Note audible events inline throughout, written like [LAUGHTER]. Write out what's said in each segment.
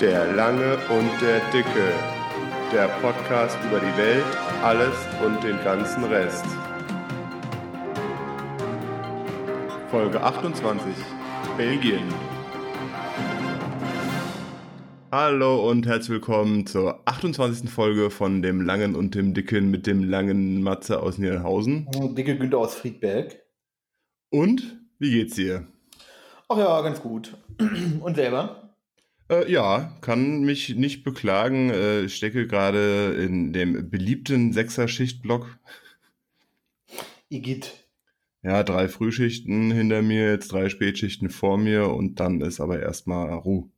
Der Lange und der Dicke. Der Podcast über die Welt, alles und den ganzen Rest. Folge 28. Belgien. Hallo und herzlich willkommen zur 28. Folge von dem Langen und dem Dicken mit dem langen Matze aus Niederhausen. Dicke Günther aus Friedberg. Und wie geht's dir? Ach ja, ganz gut. [CLEARS THROAT] Und selber? Äh, ja, kann mich nicht beklagen. Äh, ich stecke gerade in dem beliebten Sechser-Schicht-Block. Igitt. Ja, drei Frühschichten hinter mir, jetzt drei Spätschichten vor mir und dann ist aber erstmal Ruhe.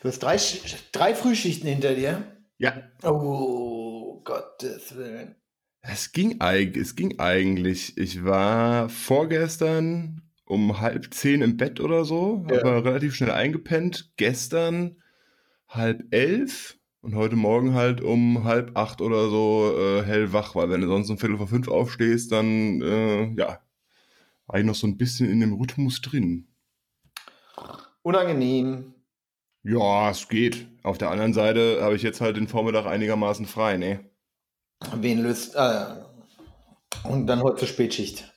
Du hast drei, drei Frühschichten hinter dir. Ja. Oh, Gottes Willen. Es ging, eig es ging eigentlich. Ich war vorgestern um halb zehn im Bett oder so, Ja. aber relativ schnell eingepennt. Gestern halb elf und heute Morgen halt um halb acht oder so äh, hellwach, weil wenn du sonst um Viertel vor fünf aufstehst, dann äh, ja, war ich noch so ein bisschen in dem Rhythmus drin. Unangenehm. Ja, es geht. Auf der anderen Seite habe ich jetzt halt den Vormittag einigermaßen frei, ne? Wen löst. Äh, und dann heute zur Spätschicht.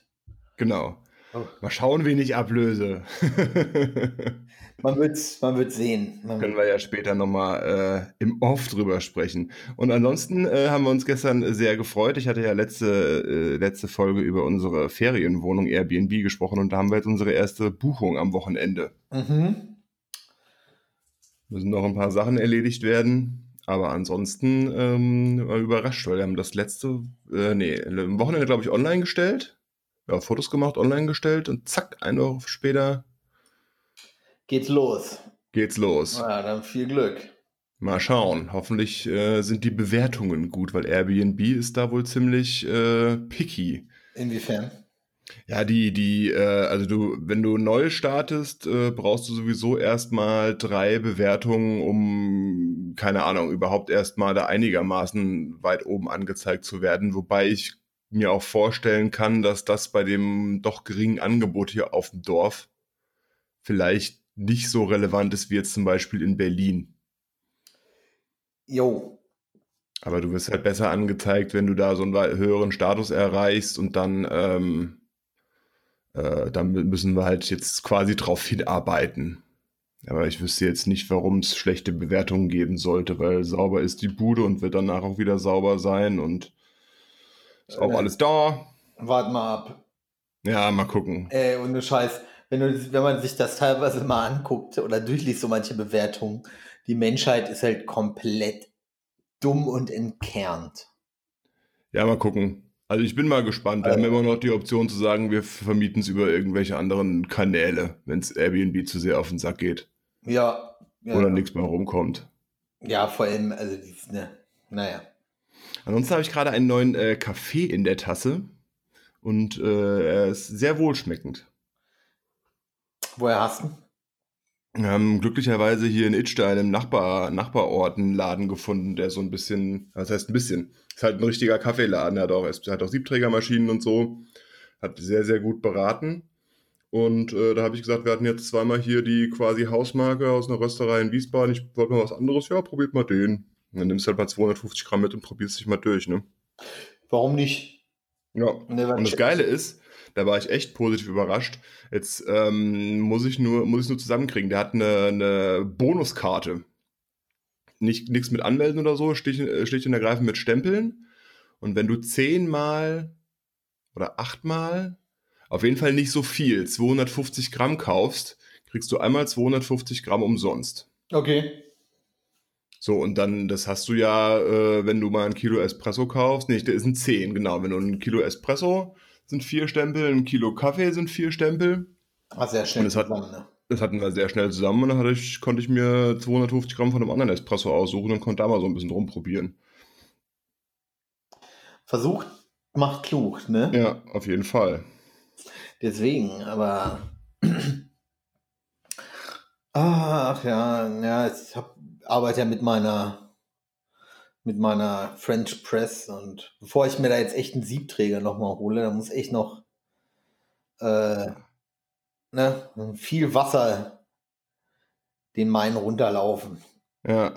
Genau. Oh. Mal schauen, wen ich ablöse. [LAUGHS] Man wird's, man wird's sehen. Man Können wir ja später nochmal äh, im Off drüber sprechen. Und ansonsten äh, haben wir uns gestern sehr gefreut. Ich hatte ja letzte, äh, letzte Folge über unsere Ferienwohnung Airbnb gesprochen und da haben wir jetzt unsere erste Buchung am Wochenende. mhm. Müssen noch ein paar Sachen erledigt werden. Aber ansonsten ähm, war überrascht, weil wir haben das letzte, äh, nee, am Wochenende, glaube ich, online gestellt. Ja, Fotos gemacht, online gestellt und zack, eine Woche später Geht's los. geht's los. Ja, dann viel Glück. Mal schauen. Hoffentlich äh, sind die Bewertungen gut, weil Airbnb ist da wohl ziemlich äh, picky. Inwiefern? Ja, die, die, äh, also du, wenn du neu startest, äh, brauchst du sowieso erstmal drei Bewertungen, um, keine Ahnung, überhaupt erstmal da einigermaßen weit oben angezeigt zu werden. Wobei ich mir auch vorstellen kann, dass das bei dem doch geringen Angebot hier auf dem Dorf vielleicht nicht so relevant ist wie jetzt zum Beispiel in Berlin. Jo. Aber du wirst halt besser angezeigt, wenn du da so einen höheren Status erreichst und dann, ähm, äh, dann mü- müssen wir halt jetzt quasi drauf hinarbeiten. Aber ich wüsste jetzt nicht, warum es schlechte Bewertungen geben sollte, weil sauber ist die Bude und wird danach auch wieder sauber sein und ist auch Äh. alles da. Wart mal ab. Ja, mal gucken. Ey, und du Scheiß, wenn, du, wenn man sich das teilweise mal anguckt oder durchliest, so manche Bewertungen, die Menschheit ist halt komplett dumm und entkernt. Ja, mal gucken. Also ich bin mal gespannt. Wir Also- haben immer noch die Option zu sagen, wir vermieten es über irgendwelche anderen Kanäle, wenn es Airbnb zu sehr auf den Sack geht Ja. ja. oder nichts mehr rumkommt. Ja, vor allem, also, ne, naja. Ansonsten habe ich gerade einen neuen äh, Kaffee in der Tasse und äh, er ist sehr wohlschmeckend. Woher hast du? Wir haben glücklicherweise hier in Idstein im Nachbar, Nachbarort einen Laden gefunden, der so ein bisschen, das heißt ein bisschen, ist halt ein richtiger Kaffeeladen, er hat auch, hat auch Siebträgermaschinen und so, hat sehr, sehr gut beraten. Und äh, da habe ich gesagt, wir hatten jetzt zweimal hier die quasi Hausmarke aus einer Rösterei in Wiesbaden. Ich wollte mal was anderes. Ja, probiert mal den. Und dann nimmst du halt mal 250 Gramm mit und probierst dich mal durch, ne? Warum nicht? Ja. Ne, weil- Und das Geile ist, da war ich echt positiv überrascht. Jetzt ähm, muss ich nur, muss ich nur zusammenkriegen. Der hat eine, eine Bonuskarte. Nicht nichts mit Anmelden oder so, schlicht, äh, und ergreifend mit Stempeln. Und wenn du zehnmal oder achtmal, auf jeden Fall nicht so viel, 250 Gramm kaufst, kriegst du einmal 250 Gramm umsonst. Okay. So, und dann, das hast du ja, äh, wenn du mal ein Kilo Espresso kaufst, nicht, der ist ein 10, genau. Wenn du ein Kilo Espresso sind vier Stempel, ein Kilo Kaffee sind vier Stempel. War sehr schnell es hat- zusammen, ne? Das hatten wir sehr schnell zusammen und dann hatte ich, konnte ich mir 250 Gramm von einem anderen Espresso aussuchen und konnte da mal so ein bisschen rumprobieren. Versucht macht klug, ne? Ja, auf jeden Fall. Deswegen, aber. [CLEARS THROAT] Ach ja, ja, ich hab, arbeite ja mit meiner mit meiner French Press und bevor ich mir da jetzt echt einen Siebträger nochmal hole, da muss echt noch äh, ne, viel Wasser den Main runterlaufen. Ja.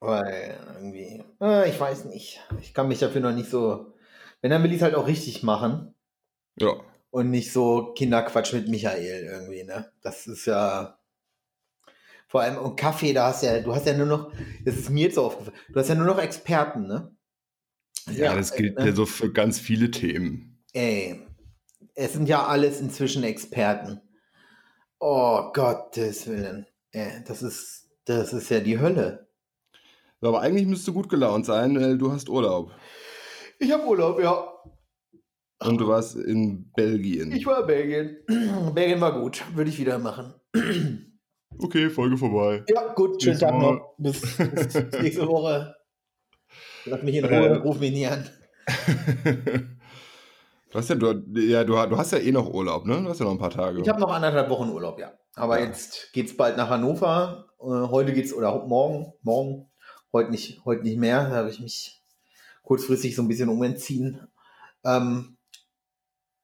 Weil irgendwie, äh, ich weiß nicht. Ich kann mich dafür noch nicht so. Wenn, dann will ich es halt auch richtig machen. Ja. Und nicht so Kinderquatsch mit Michael irgendwie, ne? Das ist ja. Vor allem, und Kaffee, da hast ja, du hast ja nur noch, das ist mir jetzt so aufgefallen, du hast ja nur noch Experten, ne? Ja, das gilt ne? ja so für ganz viele Themen. Ey, es sind ja alles inzwischen Experten. Oh Gottes Willen. Ey, das ist, das ist ja die Hölle. Aber eigentlich müsstest du gut gelaunt sein, weil du hast Urlaub. Ich habe Urlaub, ja. Und du warst in Belgien. Ich war in Belgien. [CLEARS THROAT] Belgien war gut. Würde ich wieder machen. [CLEARS THROAT] Okay, Folge vorbei. Ja, gut. Schönen Tag noch. Bis, bis [LAUGHS] nächste Woche. Lass mich in Äh. Ruhe. Ruf mich nie an. [LAUGHS] du hast ja, du, ja du, du hast ja eh noch Urlaub, ne? Du hast ja noch ein paar Tage. Ich habe noch anderthalb Wochen Urlaub, ja. Aber Ja. jetzt geht's bald nach Hannover. Äh, heute geht's, oder morgen, morgen, heute nicht, heute nicht mehr. Da habe ich mich kurzfristig so ein bisschen umentziehen. Ähm,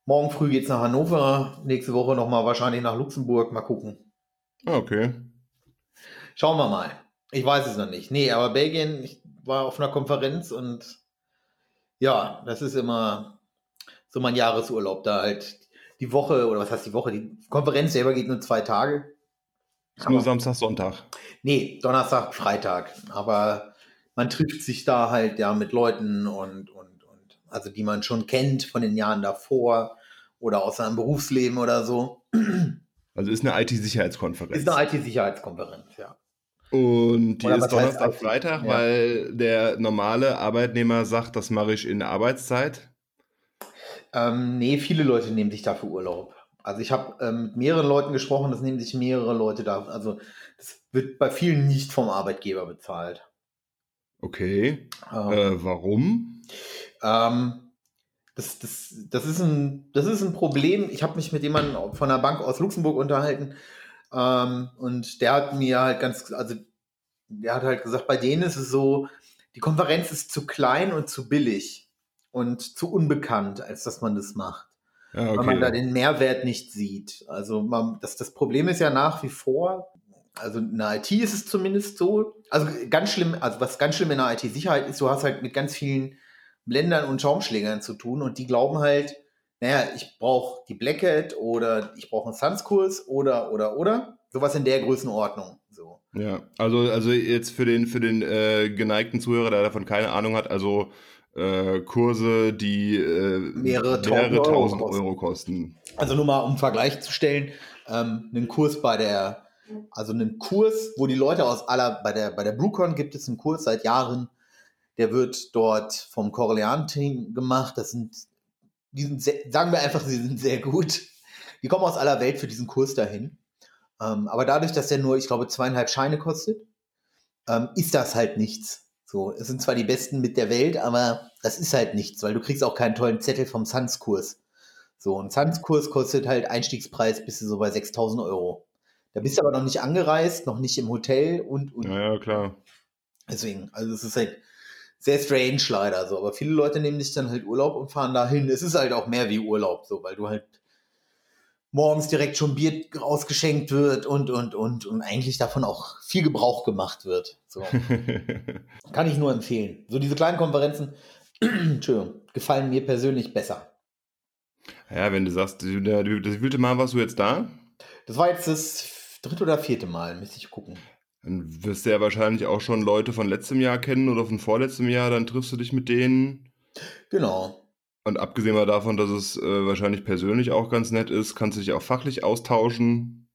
morgen früh geht's nach Hannover. Nächste Woche nochmal wahrscheinlich nach Luxemburg. Mal gucken. Ah, okay. Schauen wir mal. Ich weiß es noch nicht. Nee, aber Belgien, ich war auf einer Konferenz und ja, das ist immer so mein Jahresurlaub. Da halt die Woche, oder was heißt die Woche? Die Konferenz selber geht nur zwei Tage. Ist nur Samstag, Sonntag. Nee, Donnerstag, Freitag. Aber man trifft sich da halt ja mit Leuten und, und, und, also die man schon kennt von den Jahren davor oder aus seinem Berufsleben oder so. Also ist eine IT-Sicherheitskonferenz. Ist eine IT-Sicherheitskonferenz, ja. Und die Oder ist Donnerstag, IT? Freitag, Ja. weil der normale Arbeitnehmer sagt, das mache ich in der Arbeitszeit. Ähm, nee, viele Leute nehmen sich dafür Urlaub. Also ich habe ähm, mit mehreren Leuten gesprochen, das nehmen sich mehrere Leute da. Also das wird bei vielen nicht vom Arbeitgeber bezahlt. Okay. Ähm, Äh, warum? Ähm, das, das, das, ist ein, das ist ein Problem. Ich habe mich mit jemandem von der Bank aus Luxemburg unterhalten ähm, und der hat mir halt ganz, also der hat halt gesagt, bei denen ist es so, die Konferenz ist zu klein und zu billig und zu unbekannt, als dass man das macht. Ja, weil man da okay. den Mehrwert nicht sieht. Also man, das, das Problem ist ja nach wie vor, also in der IT ist es zumindest so, also ganz schlimm, also was ganz schlimm in der IT-Sicherheit ist, du hast halt mit ganz vielen Blendern und Schaumschlägern zu tun und die glauben halt, naja, ich brauche die Black Hat oder ich brauche einen Suns-Kurs oder, oder, oder. Sowas in der Größenordnung. So. Ja, also, also jetzt für den, für den äh, geneigten Zuhörer, der davon keine Ahnung hat, also äh, Kurse, die äh, Mehrere tausend mehrere Euro tausend kosten. Euro kosten. Also nur mal um Vergleich zu stellen, ähm, einen Kurs bei der, also einen Kurs, wo die Leute aus aller, bei der, bei der BruCon gibt es einen Kurs seit Jahren, der wird dort vom Corleone-Team gemacht. Das sind, die sind sehr, sagen wir einfach, sie sind sehr gut. Die kommen aus aller Welt für diesen Kurs dahin. Ähm, aber dadurch, dass der nur, ich glaube, zweieinhalb Scheine kostet, ähm, ist das halt nichts. So, es sind zwar die Besten mit der Welt, aber das ist halt nichts, weil du kriegst auch keinen tollen Zettel vom Suns-Kurs. So, ein Suns-Kurs kostet halt Einstiegspreis bis so bei 6000 Euro. Da bist du aber noch nicht angereist, noch nicht im Hotel und, und Ja, ja, klar. deswegen, also es ist halt sehr strange leider so. Aber viele Leute nehmen sich dann halt Urlaub und fahren dahin. Es ist halt auch mehr wie Urlaub so, weil du halt morgens direkt schon Bier ausgeschenkt wird und, und, und, und eigentlich davon auch viel Gebrauch gemacht wird. So. [LAUGHS] Kann ich nur empfehlen. So diese kleinen Konferenzen, [CLEARS THROAT] Entschuldigung, gefallen mir persönlich besser. ja, wenn du sagst, das wievielte Mal warst du jetzt da? Das war jetzt das dritte oder vierte Mal, müsste ich gucken. Dann wirst du ja wahrscheinlich auch schon Leute von letztem Jahr kennen oder von vorletztem Jahr, dann triffst du dich mit denen. Genau. Und abgesehen mal davon, dass es äh, wahrscheinlich persönlich auch ganz nett ist, kannst du dich auch fachlich austauschen.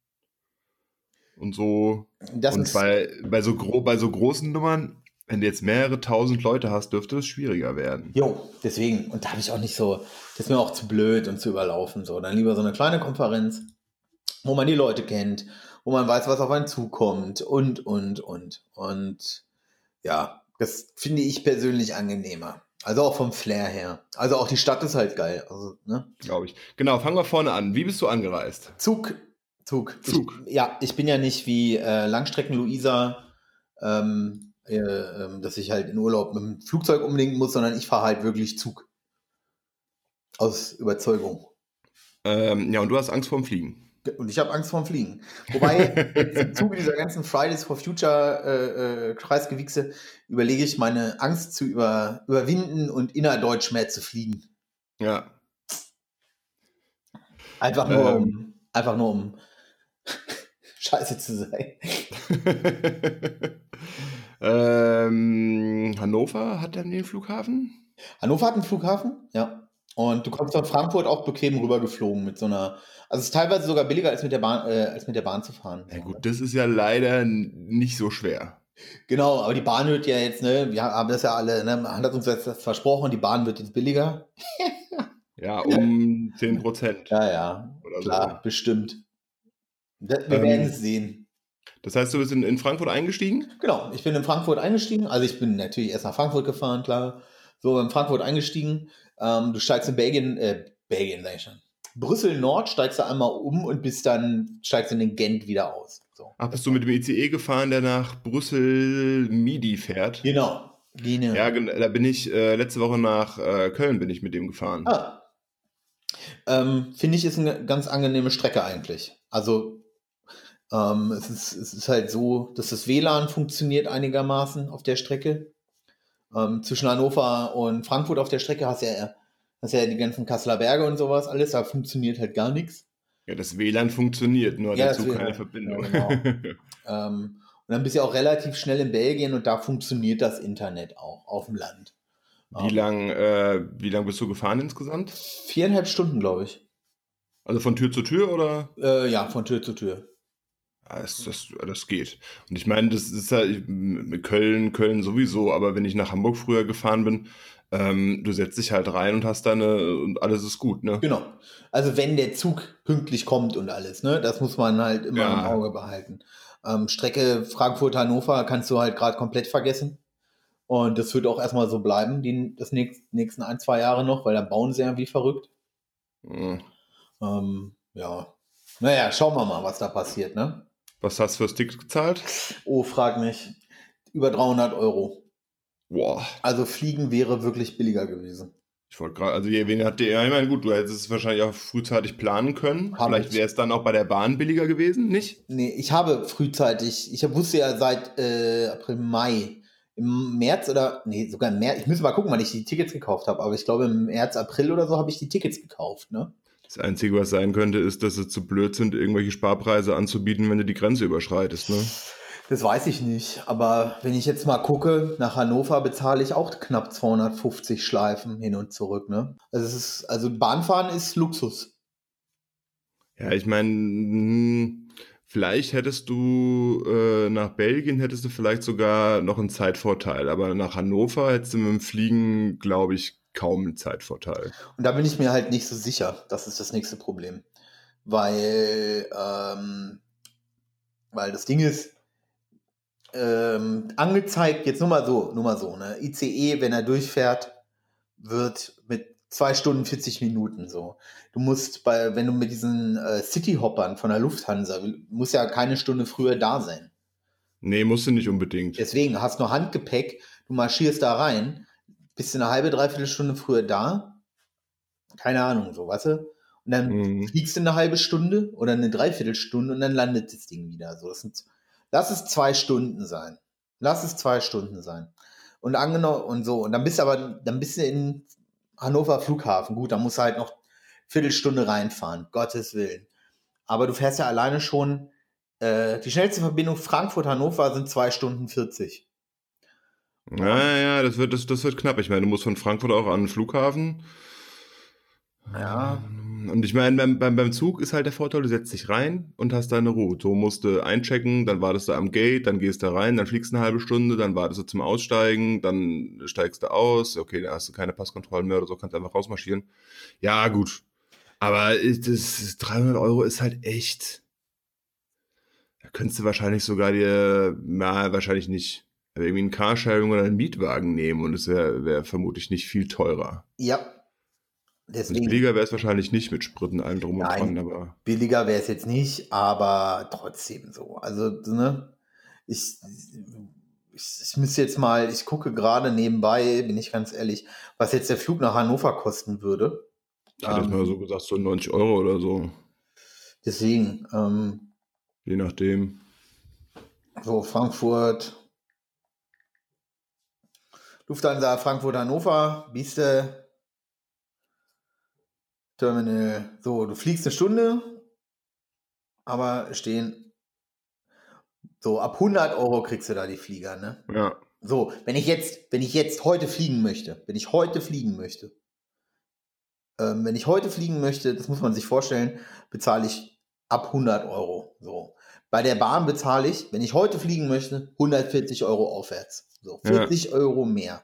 Und so. Das und bei, bei, so gro bei so großen Nummern, wenn du jetzt mehrere tausend Leute hast, dürfte es schwieriger werden. jo, deswegen. Und da habe ich auch nicht so, das ist mir auch zu blöd und zu überlaufen. So, dann lieber so eine kleine Konferenz, wo man die Leute kennt, wo man weiß, was auf einen zukommt und, und, und. Und ja, das finde ich persönlich angenehmer. Also auch vom Flair her. Also auch die Stadt ist halt geil. Also, ne? Glaube ich. Genau, fangen wir vorne an. Wie bist du angereist? Zug. Zug. Zug. Ich, ja, ich bin ja nicht wie äh, Langstrecken-Luisa, ähm, äh, ähm, dass ich halt in Urlaub mit dem Flugzeug unbedingt muss, sondern ich fahre halt wirklich Zug. Aus Überzeugung. Ähm, ja, und du hast Angst vorm Fliegen. Und ich habe Angst vorm Fliegen. Wobei, im [LAUGHS] Zuge dieser ganzen Fridays for Future äh, äh, Kreisgewichse überlege ich, meine Angst zu über, überwinden und innerdeutsch mehr zu fliegen. Ja. Einfach nur Ähm. um, einfach nur um [LAUGHS] scheiße zu sein. [LAUGHS] ähm, Hannover hat dann den Flughafen? Hannover hat einen Flughafen, ja. Und du kommst von Frankfurt auch bequem rübergeflogen mit so einer. Also es ist teilweise sogar billiger als mit der Bahn, äh, als mit der Bahn zu fahren. Ja gut, das ist ja leider nicht so schwer. Genau, aber die Bahn wird ja jetzt, ne, wir haben das ja alle, ne, man hat uns das versprochen, die Bahn wird jetzt billiger. [LAUGHS] Ja, um 10 Prozent. Ja, ja, Oder klar, bestimmt. Wir wir Ähm, werden es sehen. Das heißt, du bist in, in Frankfurt eingestiegen? Genau, ich bin in Frankfurt eingestiegen. Also ich bin natürlich erst nach Frankfurt gefahren, klar. So, in Frankfurt eingestiegen. Ähm, du steigst in Belgien, äh, Belgien sag ich schon. Brüssel Nord steigst du einmal um und bist dann, steigst in den Gent wieder aus. So. Ach, bist du mit dem ICE gefahren, der nach Brüssel-Midi fährt? Genau. Gene. Ja, da bin ich äh, letzte Woche nach äh, Köln bin ich mit dem gefahren. Ah. Ähm, Finde ich, ist eine ganz angenehme Strecke eigentlich. Also ähm, es, ist, es ist halt so, dass das WLAN funktioniert einigermaßen auf der Strecke. Ähm, zwischen Hannover und Frankfurt auf der Strecke hast ja, hast ja die ganzen Kasseler Berge und sowas alles, da funktioniert halt gar nichts. Ja, das WLAN funktioniert, nur Ja, dazu keine Verbindung. Ja, [LAUGHS] Ähm, und dann bist du auch relativ schnell in Belgien und da funktioniert das Internet auch auf dem Land. wie lang, äh, wie lang bist du gefahren insgesamt? Viereinhalb Stunden, glaube ich. Also von Tür zu Tür oder? Äh, ja, von Tür zu Tür. Das, das, das geht. Und ich meine, das ist ja mit Köln, Köln sowieso, aber wenn ich nach Hamburg früher gefahren bin, ähm, du setzt dich halt rein und hast deine und alles ist gut, ne? Genau. Also wenn der Zug pünktlich kommt und alles, ne, das muss man halt immer Ja. im Auge behalten. Ähm, Strecke Frankfurt-Hannover kannst du halt gerade komplett vergessen. Und das wird auch erstmal so bleiben, die das nächst, nächsten ein, zwei Jahre noch, weil da bauen sie ja wie verrückt. Mhm. Ähm, ja. Naja, schauen wir mal, was da passiert, ne? Was hast du fürs Ticket gezahlt? Oh, frag mich. Über 300 Euro. Boah, Also fliegen wäre wirklich billiger gewesen. ich wollte gerade, also wen hat der, ich meine, gut, du hättest es wahrscheinlich auch frühzeitig planen können. Hab Vielleicht ich. wäre es dann auch bei der Bahn billiger gewesen, nicht? Nee, ich habe frühzeitig, ich wusste ja seit äh, April, Mai, im März oder, nee, sogar im März, ich müsste mal gucken, wann ich die Tickets gekauft habe, aber ich glaube im März, April oder so habe ich die Tickets gekauft, ne? Das Einzige, was sein könnte, ist, dass sie zu blöd sind, irgendwelche Sparpreise anzubieten, wenn du die Grenze überschreitest, ne? Das weiß ich nicht, aber wenn ich jetzt mal gucke, nach Hannover bezahle ich auch knapp 250 Schleifen hin und zurück, ne? Also es ist, also Bahnfahren ist Luxus. Ja, ich meine, vielleicht hättest du äh, nach Belgien hättest du vielleicht sogar noch einen Zeitvorteil, aber nach Hannover hättest du mit dem Fliegen, glaube ich, kaum einen Zeitvorteil. Und da bin ich mir halt nicht so sicher. Das ist das nächste Problem. Weil, ähm, weil das Ding ist, ähm, angezeigt, jetzt nur mal so, nur mal so, ne? ICE, wenn er durchfährt, wird mit zwei Stunden 40 Minuten so. Du musst bei, wenn du mit diesen äh, Cityhoppern von der Lufthansa, muss ja keine Stunde früher da sein. Nee, musst du nicht unbedingt. Deswegen hast du noch Handgepäck, du marschierst da rein, bist eine halbe, dreiviertel Stunde früher da. Keine Ahnung, so, weißt du? Und dann Mhm. fliegst du eine halbe Stunde oder eine Dreiviertelstunde und dann landet das Ding wieder. So, das sind, lass es zwei Stunden sein. Lass es zwei Stunden sein. Und angenommen und so. Und dann bist du aber, dann bist du in Hannover Flughafen. Gut, da musst du halt noch Viertelstunde reinfahren. Gottes Willen. Aber du fährst ja alleine schon, äh, die schnellste Verbindung Frankfurt-Hannover sind zwei Stunden 40. Ja, ja, das wird, das, das wird knapp. Ich meine, du musst von Frankfurt auch an den Flughafen. Ja. Und ich meine, beim, beim, beim Zug ist halt der Vorteil, du setzt dich rein und hast deine Ruhe. So musst du einchecken, dann wartest du am Gate, dann gehst du rein, dann fliegst du eine halbe Stunde, dann wartest du zum Aussteigen, dann steigst du aus. Okay, dann hast du keine Passkontrollen mehr oder so, kannst einfach rausmarschieren. Ja, gut. Aber das 300 Euro ist halt echt. Da könntest du wahrscheinlich sogar dir, na, wahrscheinlich nicht, irgendwie einen Carsharing oder einen Mietwagen nehmen und es wäre wär vermutlich nicht viel teurer. Ja. Und Deswegen. billiger wäre es wahrscheinlich nicht mit Sprit und allem drum und Nein. dran, aber billiger wäre es jetzt nicht, aber trotzdem so. Also, ne, ich, ich, ich müsste jetzt mal, ich gucke gerade nebenbei, bin ich ganz ehrlich, was jetzt der Flug nach Hannover kosten würde. ich hätte Ähm, mal so gesagt, so 90 Euro oder so. Deswegen, ähm, Je nachdem. so Frankfurt, Lufthansa, Frankfurt, Hannover, Bieste, Terminal. So, du fliegst eine Stunde, aber stehen so ab 100 Euro kriegst du da die Flieger, ne? Ja. So, wenn ich jetzt, wenn ich jetzt heute fliegen möchte, wenn ich heute fliegen möchte, ähm, wenn ich heute fliegen möchte, das muss man sich vorstellen, bezahle ich ab 100 Euro. So. Bei der Bahn bezahle ich, wenn ich heute fliegen möchte, 140 Euro aufwärts. So, Ja. 40 Euro mehr.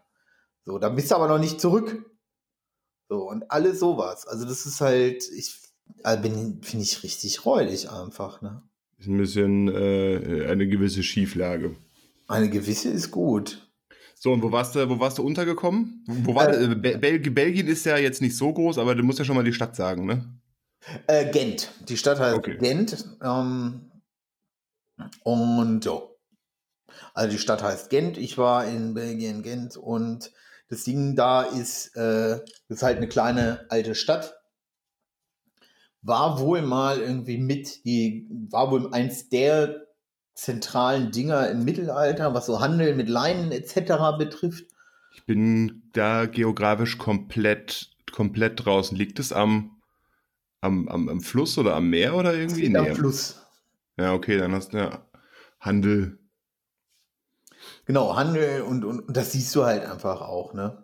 So, dann bist du aber noch nicht zurück. So, und alles sowas. Also, das ist halt, ich also bin, finde ich richtig räudig einfach, ne? Ist ein bisschen äh, eine gewisse Schieflage. Eine gewisse ist gut. So, und wo warst du, wo warst du untergekommen? Wo war, Äh, äh, Bel Bel- Belgien ist ja jetzt nicht so groß, aber du musst ja schon mal die Stadt sagen, ne? Äh, Gent. Die Stadt heißt Okay. Gent. Ähm, und ja. Also die Stadt heißt Gent. Ich war in Belgien, Gent. Und das Ding da ist, äh, ist halt eine kleine alte Stadt. War wohl mal irgendwie mit, die war wohl eins der zentralen Dinger im Mittelalter, was so Handel mit Leinen etc. betrifft. Ich bin da geografisch komplett, komplett draußen. Liegt es am, am, am, am Fluss oder am Meer oder irgendwie? liegt am. Fluss. Ja, okay, dann hast du ja Handel. Genau, Handel und, und, und das siehst du halt einfach auch, ne?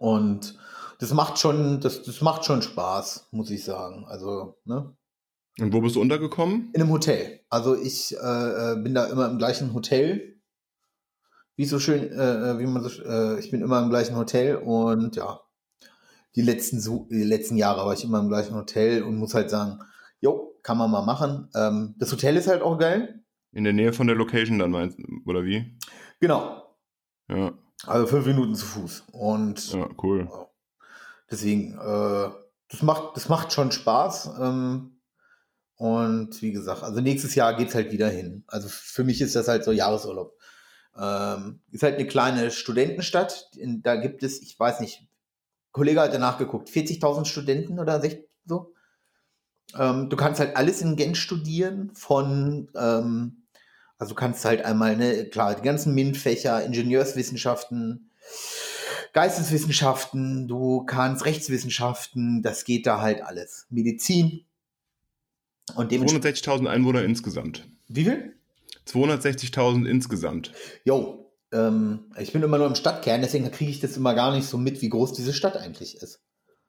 Und das macht schon, das, das macht schon Spaß, muss ich sagen. Also, ne? Und wo bist du untergekommen? In einem Hotel. Also ich äh, äh, bin da immer im gleichen Hotel. Wie so schön, äh, äh, wie man so, äh, ich bin immer im gleichen Hotel und ja, die letzten, die letzten Jahre war ich immer im gleichen Hotel und muss halt sagen, jo, kann man mal machen. Ähm, das Hotel ist halt auch geil. In der Nähe von der Location dann meinst oder wie? Genau. Ja, Also fünf Minuten zu Fuß. Und ja, cool. Deswegen, äh, das, macht, das macht schon Spaß. Ähm, und wie gesagt, also nächstes Jahr geht's halt wieder hin. Also für mich ist das halt so Jahresurlaub. Ähm, ist halt eine kleine Studentenstadt. In, da gibt es, ich weiß nicht, Kollege hat danach geguckt, 40.000 Studenten oder 60, so. Ähm, du kannst halt alles in Gent studieren, von, ähm, also du kannst halt einmal, ne, klar, die ganzen MINT-Fächer, Ingenieurswissenschaften, Geisteswissenschaften, du kannst Rechtswissenschaften, das geht da halt alles. Medizin. Und dementsprechend. 260.000 Einwohner insgesamt. Wie viel? 260.000 insgesamt. Jo, ähm, ich bin immer nur im Stadtkern, deswegen kriege ich das immer gar nicht so mit, wie groß diese Stadt eigentlich ist.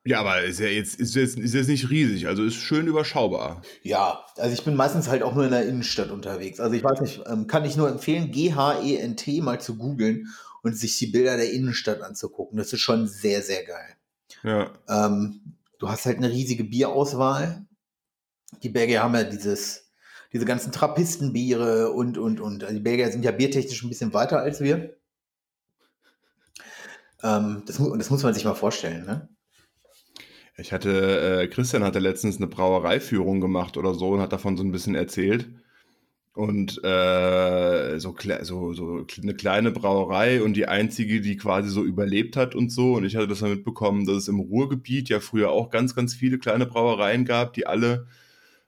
Ja, aber ist ja jetzt, ist jetzt, ist jetzt nicht riesig, also ist schön überschaubar. Ja, also ich bin meistens halt auch nur in der Innenstadt unterwegs. Also ich weiß nicht, ähm, kann ich nur empfehlen, G-H-E-N-T mal zu googeln und sich die Bilder der Innenstadt anzugucken. Das ist schon sehr, sehr geil. Ja. Ähm, du hast halt eine riesige Bierauswahl. Die Belgier haben ja dieses, diese ganzen Trappistenbiere und, und, und. Also die Belgier sind ja biertechnisch ein bisschen weiter als wir. Ähm, das, das muss man sich mal vorstellen, ne? Ich hatte, äh, Christian hatte letztens eine Brauereiführung gemacht oder so und hat davon so ein bisschen erzählt. Und äh, so, so, so eine kleine Brauerei und die einzige, die quasi so überlebt hat und so. Und ich hatte das dann mitbekommen, dass es im Ruhrgebiet ja früher auch ganz, ganz viele kleine Brauereien gab, die alle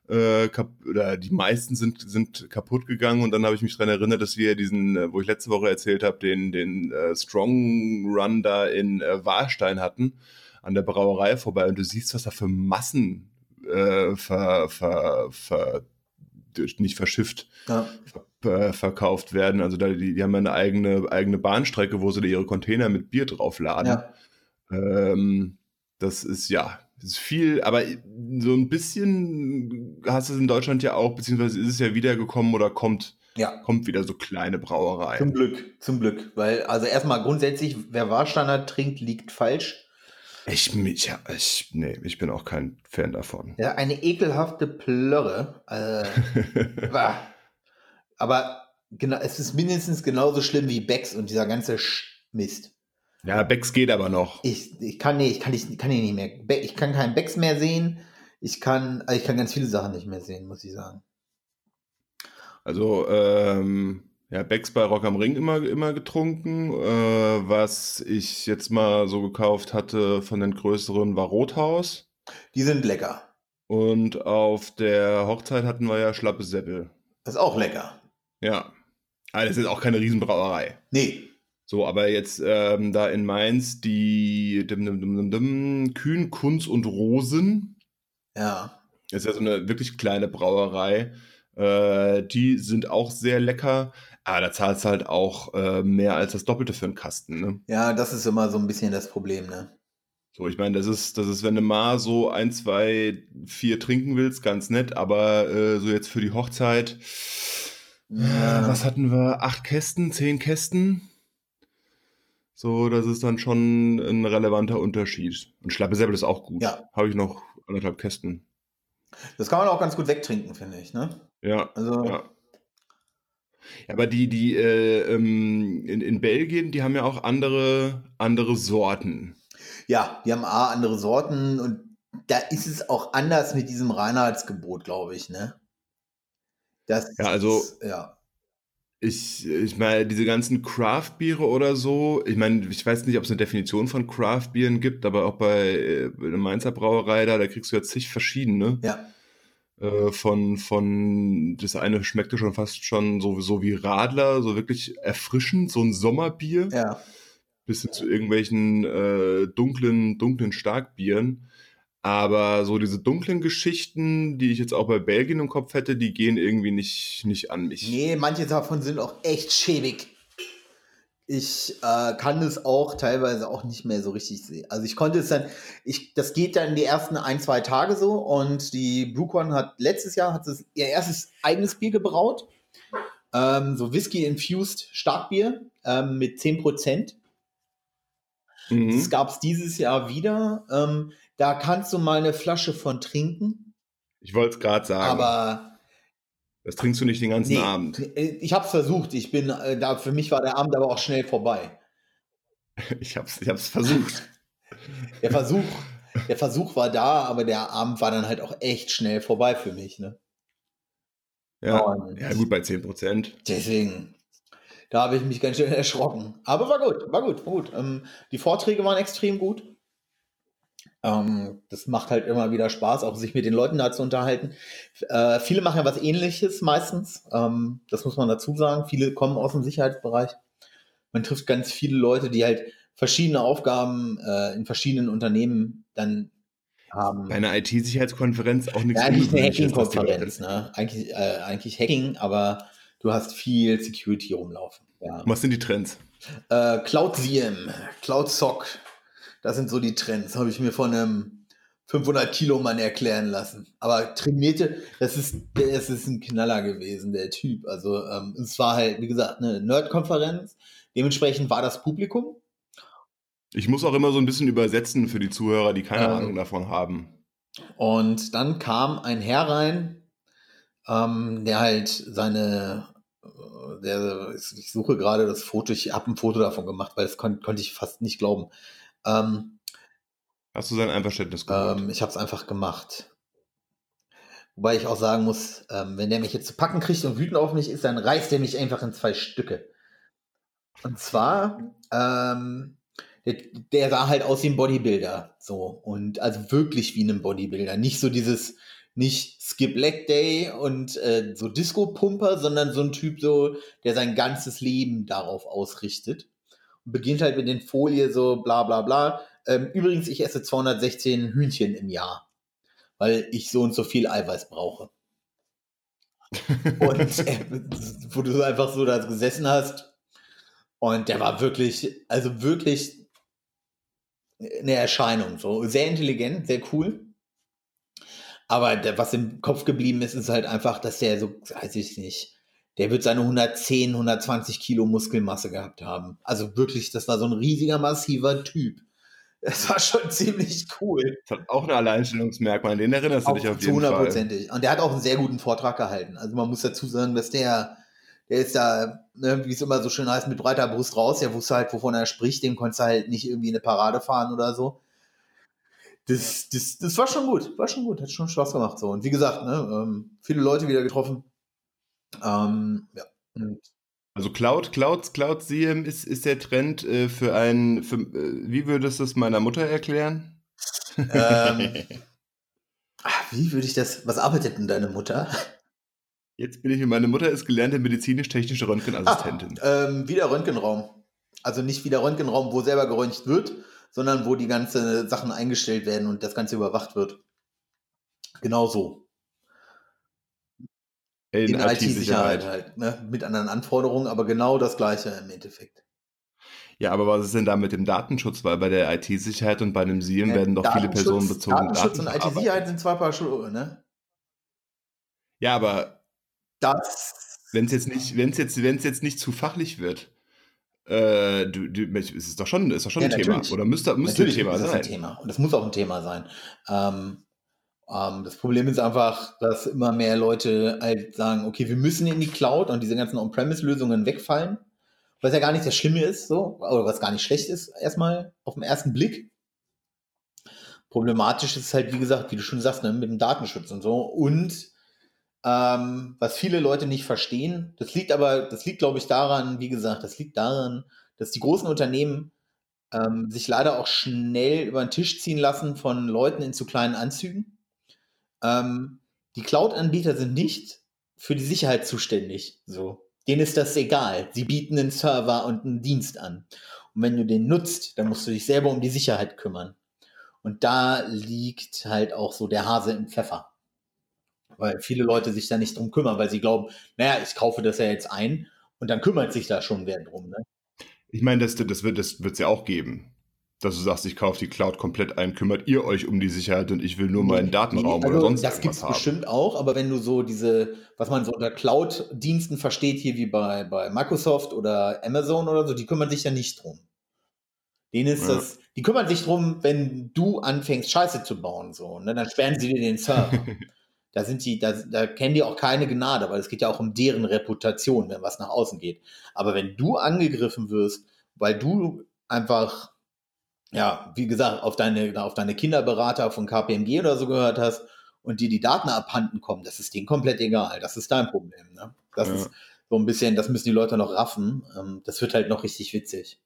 äh, oder die meisten sind, sind kaputt gegangen. Und dann habe ich mich dran erinnert, dass wir diesen, äh, wo ich letzte Woche erzählt habe, den, den äh, Strong Run da in äh, Warstein hatten an der Brauerei vorbei und du siehst, was da für Massen äh, ver, ver, ver, nicht verschifft, Ja. ver, verkauft werden. Also da, die, die haben ja eine eigene, eigene Bahnstrecke, wo sie da ihre Container mit Bier draufladen. ja. Ähm, das ist ja, das ist viel, aber so ein bisschen hast du es in Deutschland ja auch, beziehungsweise ist es ja wiedergekommen oder kommt, Ja. kommt wieder so kleine Zum Brauereien. Glück, zum Glück. Weil, also erstmal grundsätzlich, wer Warstandard trinkt, liegt falsch. Ich, mich, ja, ich, nee, ich bin auch kein Fan davon. Ja, eine ekelhafte Plörre. [LAUGHS] Bah. Aber genau, es ist mindestens genauso schlimm wie Becks und dieser ganze Sch- Mist. ja, Becks geht aber noch. Ich, ich kann nee, ich kann nicht, kann ich nicht mehr. Be ich kann keinen Becks mehr sehen. Ich kann, also ich kann ganz viele Sachen nicht mehr sehen, muss ich sagen. Also, ähm, ja, Becks bei Rock am Ring immer, immer getrunken. Äh, was ich jetzt mal so gekauft hatte von den größeren war Rothaus. Die sind lecker. Und auf der Hochzeit hatten wir ja Schlappe Seppel. Das ist auch lecker. Ja. Aber das ist auch keine Riesenbrauerei. Nee. So, aber jetzt ähm, da in Mainz die dim, dim, dim, dim, dim, Kühn, Kunz und Rosen. Ja. Das ist ja so eine wirklich kleine Brauerei. Äh, die sind auch sehr lecker. Aber da zahlst du halt auch äh, mehr als das Doppelte für einen Kasten. Ne? Ja, das ist immer so ein bisschen das Problem, ne? So, ich meine, das ist, das ist, wenn du mal so ein, zwei, vier trinken willst, ganz nett, aber äh, so jetzt für die Hochzeit, Ja. was hatten wir? Acht Kästen, zehn Kästen? So, das ist dann schon ein relevanter Unterschied. Und Schlappe Seppel ist auch gut. Ja. Habe ich noch anderthalb Kästen. Das kann man auch ganz gut wegtrinken, finde ich, ne? Ja, Also, ja. Ja, aber die, die äh, ähm, in, in Belgien, die haben ja auch andere, andere Sorten. ja, die haben A, andere Sorten und da ist es auch anders mit diesem Reinheitsgebot, glaube ich, ne? Das Ja, also- ist, ja. Ich, ich meine, diese ganzen Craft-Biere oder so, ich meine, ich weiß nicht, ob es eine Definition von Craft-Bieren gibt, aber auch bei, äh, bei der Mainzer Brauerei da, da kriegst du ja zig verschiedene. Ja, Äh, von, von, das eine schmeckte schon fast schon so, so wie Radler, so wirklich erfrischend, so ein Sommerbier, ja. bis hin zu irgendwelchen äh, dunklen, dunklen Starkbieren. Aber so diese dunklen Geschichten, die ich jetzt auch bei Belgien im Kopf hätte, die gehen irgendwie nicht, nicht an mich. Nee, manche davon sind auch echt schäbig. Ich äh, kann es auch teilweise auch nicht mehr so richtig sehen. Also ich konnte es dann, ich, das geht dann die ersten ein, zwei Tage so und die BrewCon hat letztes Jahr hat es ihr erstes eigenes Bier gebraut. Ähm, so Whisky-infused Starkbier ähm, mit 10%. Mhm. Das gab es dieses Jahr wieder. Ähm, da kannst du mal eine Flasche von trinken, Ich wollte es gerade sagen. aber das trinkst du nicht den ganzen Nee, Abend. äh, ich habe es versucht. Ich bin äh, da für mich war der Abend aber auch schnell vorbei. [LAUGHS] Ich hab's, ich hab's versucht. [LAUGHS] Der Versuch, der Versuch war da, aber der Abend war dann halt auch echt schnell vorbei für mich. Ne? Ja, Und ja gut, bei 10%. Deswegen, da habe ich mich ganz schön erschrocken. Aber war gut, war gut, war gut. Ähm, die Vorträge waren extrem gut. Ähm, das macht halt immer wieder Spaß, auch sich mit den Leuten da zu unterhalten. Äh, viele machen ja was ähnliches meistens. Ähm, das muss man dazu sagen. Viele kommen aus dem Sicherheitsbereich. Man trifft ganz viele Leute, die halt verschiedene Aufgaben äh, in verschiedenen Unternehmen dann haben. Bei einer IT-Sicherheitskonferenz auch nichts Ja, eigentlich eine Hacking-Konferenz, ne? Eigentlich, äh, eigentlich Hacking, aber du hast viel Security rumlaufen. Ja. Was sind die Trends? Äh, Cloud SIEM, Cloud SOC, das sind so die Trends. Habe ich mir von einem 500 Kilo Mann erklären lassen. Aber trainierte, das ist, das ist ein Knaller gewesen, der Typ. Also ähm, es war halt, wie gesagt, eine Nerd-Konferenz. Dementsprechend war das Publikum. Ich muss auch immer so ein bisschen übersetzen für die Zuhörer, die keine Ähm. Ahnung davon haben. Und dann kam ein Herr rein, ähm, der halt seine, äh, der, ich suche gerade das Foto, ich habe ein Foto davon gemacht, weil das kon konnte ich fast nicht glauben. Ähm, Hast du sein Einverständnis geholt? ähm, ich habe es einfach gemacht. Wobei ich auch sagen muss, ähm, wenn der mich jetzt zu packen kriegt und wütend auf mich ist, dann reißt er mich einfach in zwei Stücke. Und zwar, ähm, der, der sah halt aus wie ein Bodybuilder. So. Und also wirklich wie ein Bodybuilder. Nicht so dieses, nicht Skip Leg Day und äh, so Disco-Pumper, sondern so ein Typ, so, der sein ganzes Leben darauf ausrichtet. Beginnt halt mit den Folie so bla bla bla. Ähm, übrigens, ich esse 216 Hühnchen im Jahr, weil ich so und so viel Eiweiß brauche. [LAUGHS] Und äh, wo du einfach so da gesessen hast. Und der war wirklich, also wirklich eine Erscheinung. So sehr intelligent, sehr cool. Aber der, was im Kopf geblieben ist, ist halt einfach, dass der so, weiß ich nicht, der wird seine 110, 120 Kilo Muskelmasse gehabt haben. Also wirklich, das war so ein riesiger, massiver Typ. Das war schon [LAUGHS] ziemlich cool. Das hat auch ein Alleinstellungsmerkmal. An den erinnerst du dich auf jeden Fall. hundertprozentig. Und der hat auch einen sehr guten Vortrag gehalten. Also man muss dazu sagen, dass der, der ist da, ne, wie es immer so schön heißt, mit breiter Brust raus. Der wusste halt, wovon er spricht. Dem konntest du halt nicht irgendwie eine Parade fahren oder so. Das, das, das war schon gut. War schon gut. Hat schon Spaß gemacht. So. Und wie gesagt, ne, ähm, viele Leute wieder getroffen. Ähm, ja. Und Also Cloud, Cloud, Cloud SIEM ist, ist der Trend äh, für ein, für, äh, wie würdest du es meiner Mutter erklären? ähm, Ach, [LAUGHS] wie würde ich das, was arbeitet denn deine Mutter? Jetzt bin ich, meine Mutter ist gelernte medizinisch-technische Röntgenassistentin. Ah, ähm, wieder Röntgenraum. Also nicht wieder Röntgenraum, wo selber geröntgt wird, sondern wo die ganzen Sachen eingestellt werden und das Ganze überwacht wird. Genau so. In, In IT-Sicherheit halt, ne? mit anderen Anforderungen, aber genau das Gleiche im Endeffekt. Ja, aber was ist denn da mit dem Datenschutz? Weil bei der IT-Sicherheit und bei einem SIEM Ja, werden doch viele Datenschutz- personenbezogene Datenschutz Daten und verarbeitet. IT-Sicherheit sind zwei Paar Schuhe, ne? Ja, aber Das. wenn es jetzt nicht, wenn es jetzt, wenn es jetzt nicht zu fachlich wird, äh, du, du, es ist doch schon, ist doch schon Ja, ein Thema. natürlich. Oder müsste, müsste ein Thema ist das sein. ein Thema. Und das muss auch ein Thema sein. Ähm, ähm, das Problem ist einfach, dass immer mehr Leute halt sagen, okay, wir müssen in die Cloud und diese ganzen On-Premise-Lösungen wegfallen. Was ja gar nicht das Schlimme ist, so, oder was gar nicht schlecht ist, erstmal auf den ersten Blick. Problematisch ist halt, wie gesagt, wie du schon sagst, ne, mit dem Datenschutz und so. Und ähm, was viele Leute nicht verstehen, das liegt aber, das liegt, glaube ich, daran, wie gesagt, das liegt daran, dass die großen Unternehmen ähm, sich leider auch schnell über den Tisch ziehen lassen von Leuten in zu kleinen Anzügen. Ähm, die Cloud-Anbieter sind nicht für die Sicherheit zuständig. So. Denen ist das egal. Sie bieten einen Server und einen Dienst an. Und wenn du den nutzt, dann musst du dich selber um die Sicherheit kümmern. Und da liegt halt auch so der Hase im Pfeffer. Weil viele Leute sich da nicht drum kümmern, weil sie glauben, naja, ich kaufe das ja jetzt ein und dann kümmert sich da schon wer drum. Ne? Ich meine, das, das wird es das ja auch geben. Dass du sagst, ich kaufe die Cloud komplett ein, kümmert ihr euch um die Sicherheit und ich will nur meinen Datenraum Nee, oder sonst Das gibt es bestimmt auch, aber wenn du so diese, was man so unter Cloud-Diensten versteht, hier wie bei, bei Microsoft oder Amazon oder so, die kümmern sich ja nicht drum. Denen ist Ja. das, die kümmern sich drum, wenn du anfängst, Scheiße zu bauen, so, ne, dann sperren sie dir den Server. [LAUGHS] da sind die, da, da kennen die auch keine Gnade, weil es geht ja auch um deren Reputation, wenn was nach außen geht. Aber wenn du angegriffen wirst, weil du einfach, ja, wie gesagt, auf deine, auf deine Kinderberater von KPMG oder so gehört hast und dir die Daten abhanden kommen, das ist denen komplett egal. Das ist dein Problem. Ne? Das Ja. ist so ein bisschen, das müssen die Leute noch raffen. Ähm, das wird halt noch richtig witzig.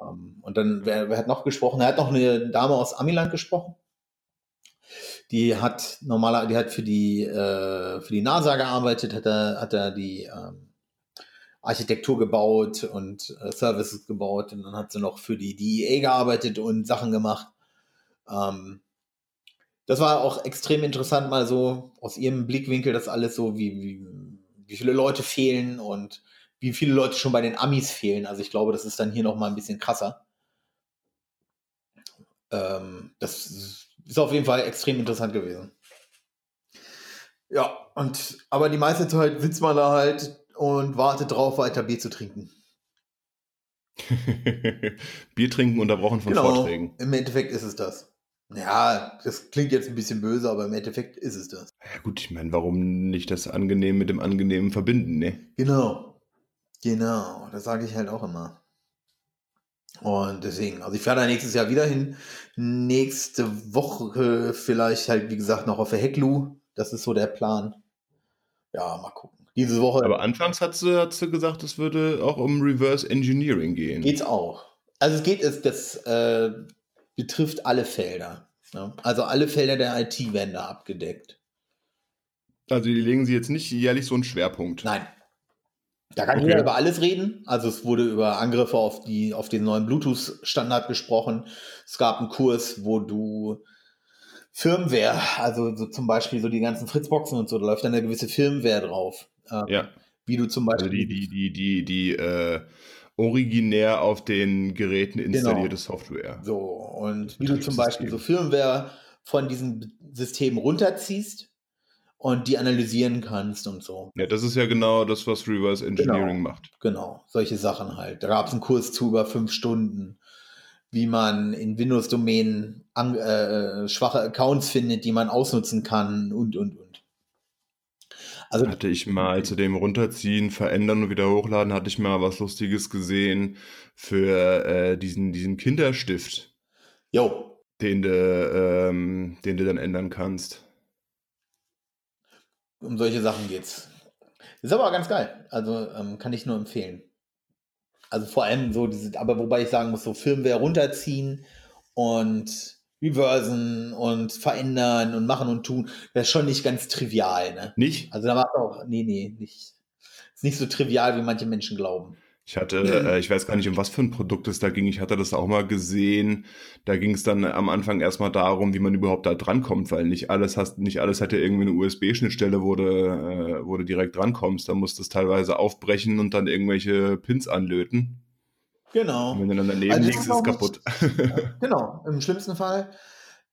Ähm, und dann, wer, wer hat noch gesprochen? Er hat noch eine Dame aus Amiland gesprochen. Die hat normaler, die hat für die, äh, für die NASA gearbeitet, hat er, hat er die ähm, Architektur gebaut und äh, Services gebaut und dann hat sie noch für die DEA gearbeitet und Sachen gemacht. Ähm, das war auch extrem interessant, mal so aus ihrem Blickwinkel das alles so, wie, wie, wie viele Leute fehlen und wie viele Leute schon bei den Amis fehlen. Also ich glaube, das ist dann hier noch mal ein bisschen krasser. Ähm, das ist auf jeden Fall extrem interessant gewesen. Ja, und aber die meiste Zeit sitzt man da halt und wartet drauf, weiter Bier zu trinken. [LAUGHS] Bier trinken unterbrochen von genau, Vorträgen. im Endeffekt ist es das. Ja, das klingt jetzt ein bisschen böse, aber im Endeffekt ist es das. Ja gut, ich meine, warum nicht das Angenehm mit dem Angenehmen verbinden, ne? Genau. Genau, das sage ich halt auch immer. Und deswegen, also ich fahre da nächstes Jahr wieder hin. Nächste Woche vielleicht halt, wie gesagt, noch auf der Hecklu. Das ist so der Plan. Ja, mal gucken. Diese Woche Aber anfangs hat sie, hat sie gesagt, es würde auch um Reverse Engineering gehen. geht's auch. Also es geht, es, das äh, betrifft alle Felder. Ne? Also alle Felder der IT werden da abgedeckt. Also die legen sie jetzt nicht jährlich so einen Schwerpunkt. Nein. Da kann Okay. jeder über alles reden. Also es wurde über Angriffe auf, die, auf den neuen Bluetooth-Standard gesprochen. Es gab einen Kurs, wo du Firmware, also so zum Beispiel so die ganzen Fritzboxen und so, da läuft dann eine gewisse Firmware drauf. Ähm, Ja, Wie du zum also Beispiel die, die, die, die, die äh, originär auf den Geräten installierte Genau. Software. So, und wie du zum Beispiel so Firmware von diesem System runterziehst und die analysieren kannst und so. Ja, das ist ja genau das, was Reverse Engineering Genau. macht. Genau, solche Sachen halt. Da gab es einen Kurs zu über fünf Stunden, wie man in Windows-Domänen an- äh, schwache Accounts findet, die man ausnutzen kann und, und, und. Also, Hatte ich mal zu dem Runterziehen, Verändern und wieder hochladen, hatte ich mal was Lustiges gesehen für äh, diesen, diesen Kinderstift, jo, den du, ähm, den du dann ändern kannst. um solche Sachen geht's. Ist aber ganz geil. Also ähm, kann ich nur empfehlen. Also vor allem so diese, aber wobei ich sagen muss, so Firmware runterziehen und reversen und verändern und machen und tun. Das ist schon nicht ganz trivial, ne? Nicht? Also da macht auch, nee, nee, nicht. Ist nicht so trivial, wie manche Menschen glauben. Ich hatte, äh, ich weiß gar nicht, um was für ein Produkt es da ging. Ich hatte das auch mal gesehen. Da ging es dann am Anfang erstmal darum, wie man überhaupt da drankommt, weil nicht alles hast, nicht alles hatte irgendwie eine USB-Schnittstelle, wo du, äh, wo du direkt drankommst. Da musst du es teilweise aufbrechen und dann irgendwelche Pins anlöten. Genau. Und wenn du dann daneben Also liegst, ist es kaputt. Genau, im schlimmsten Fall.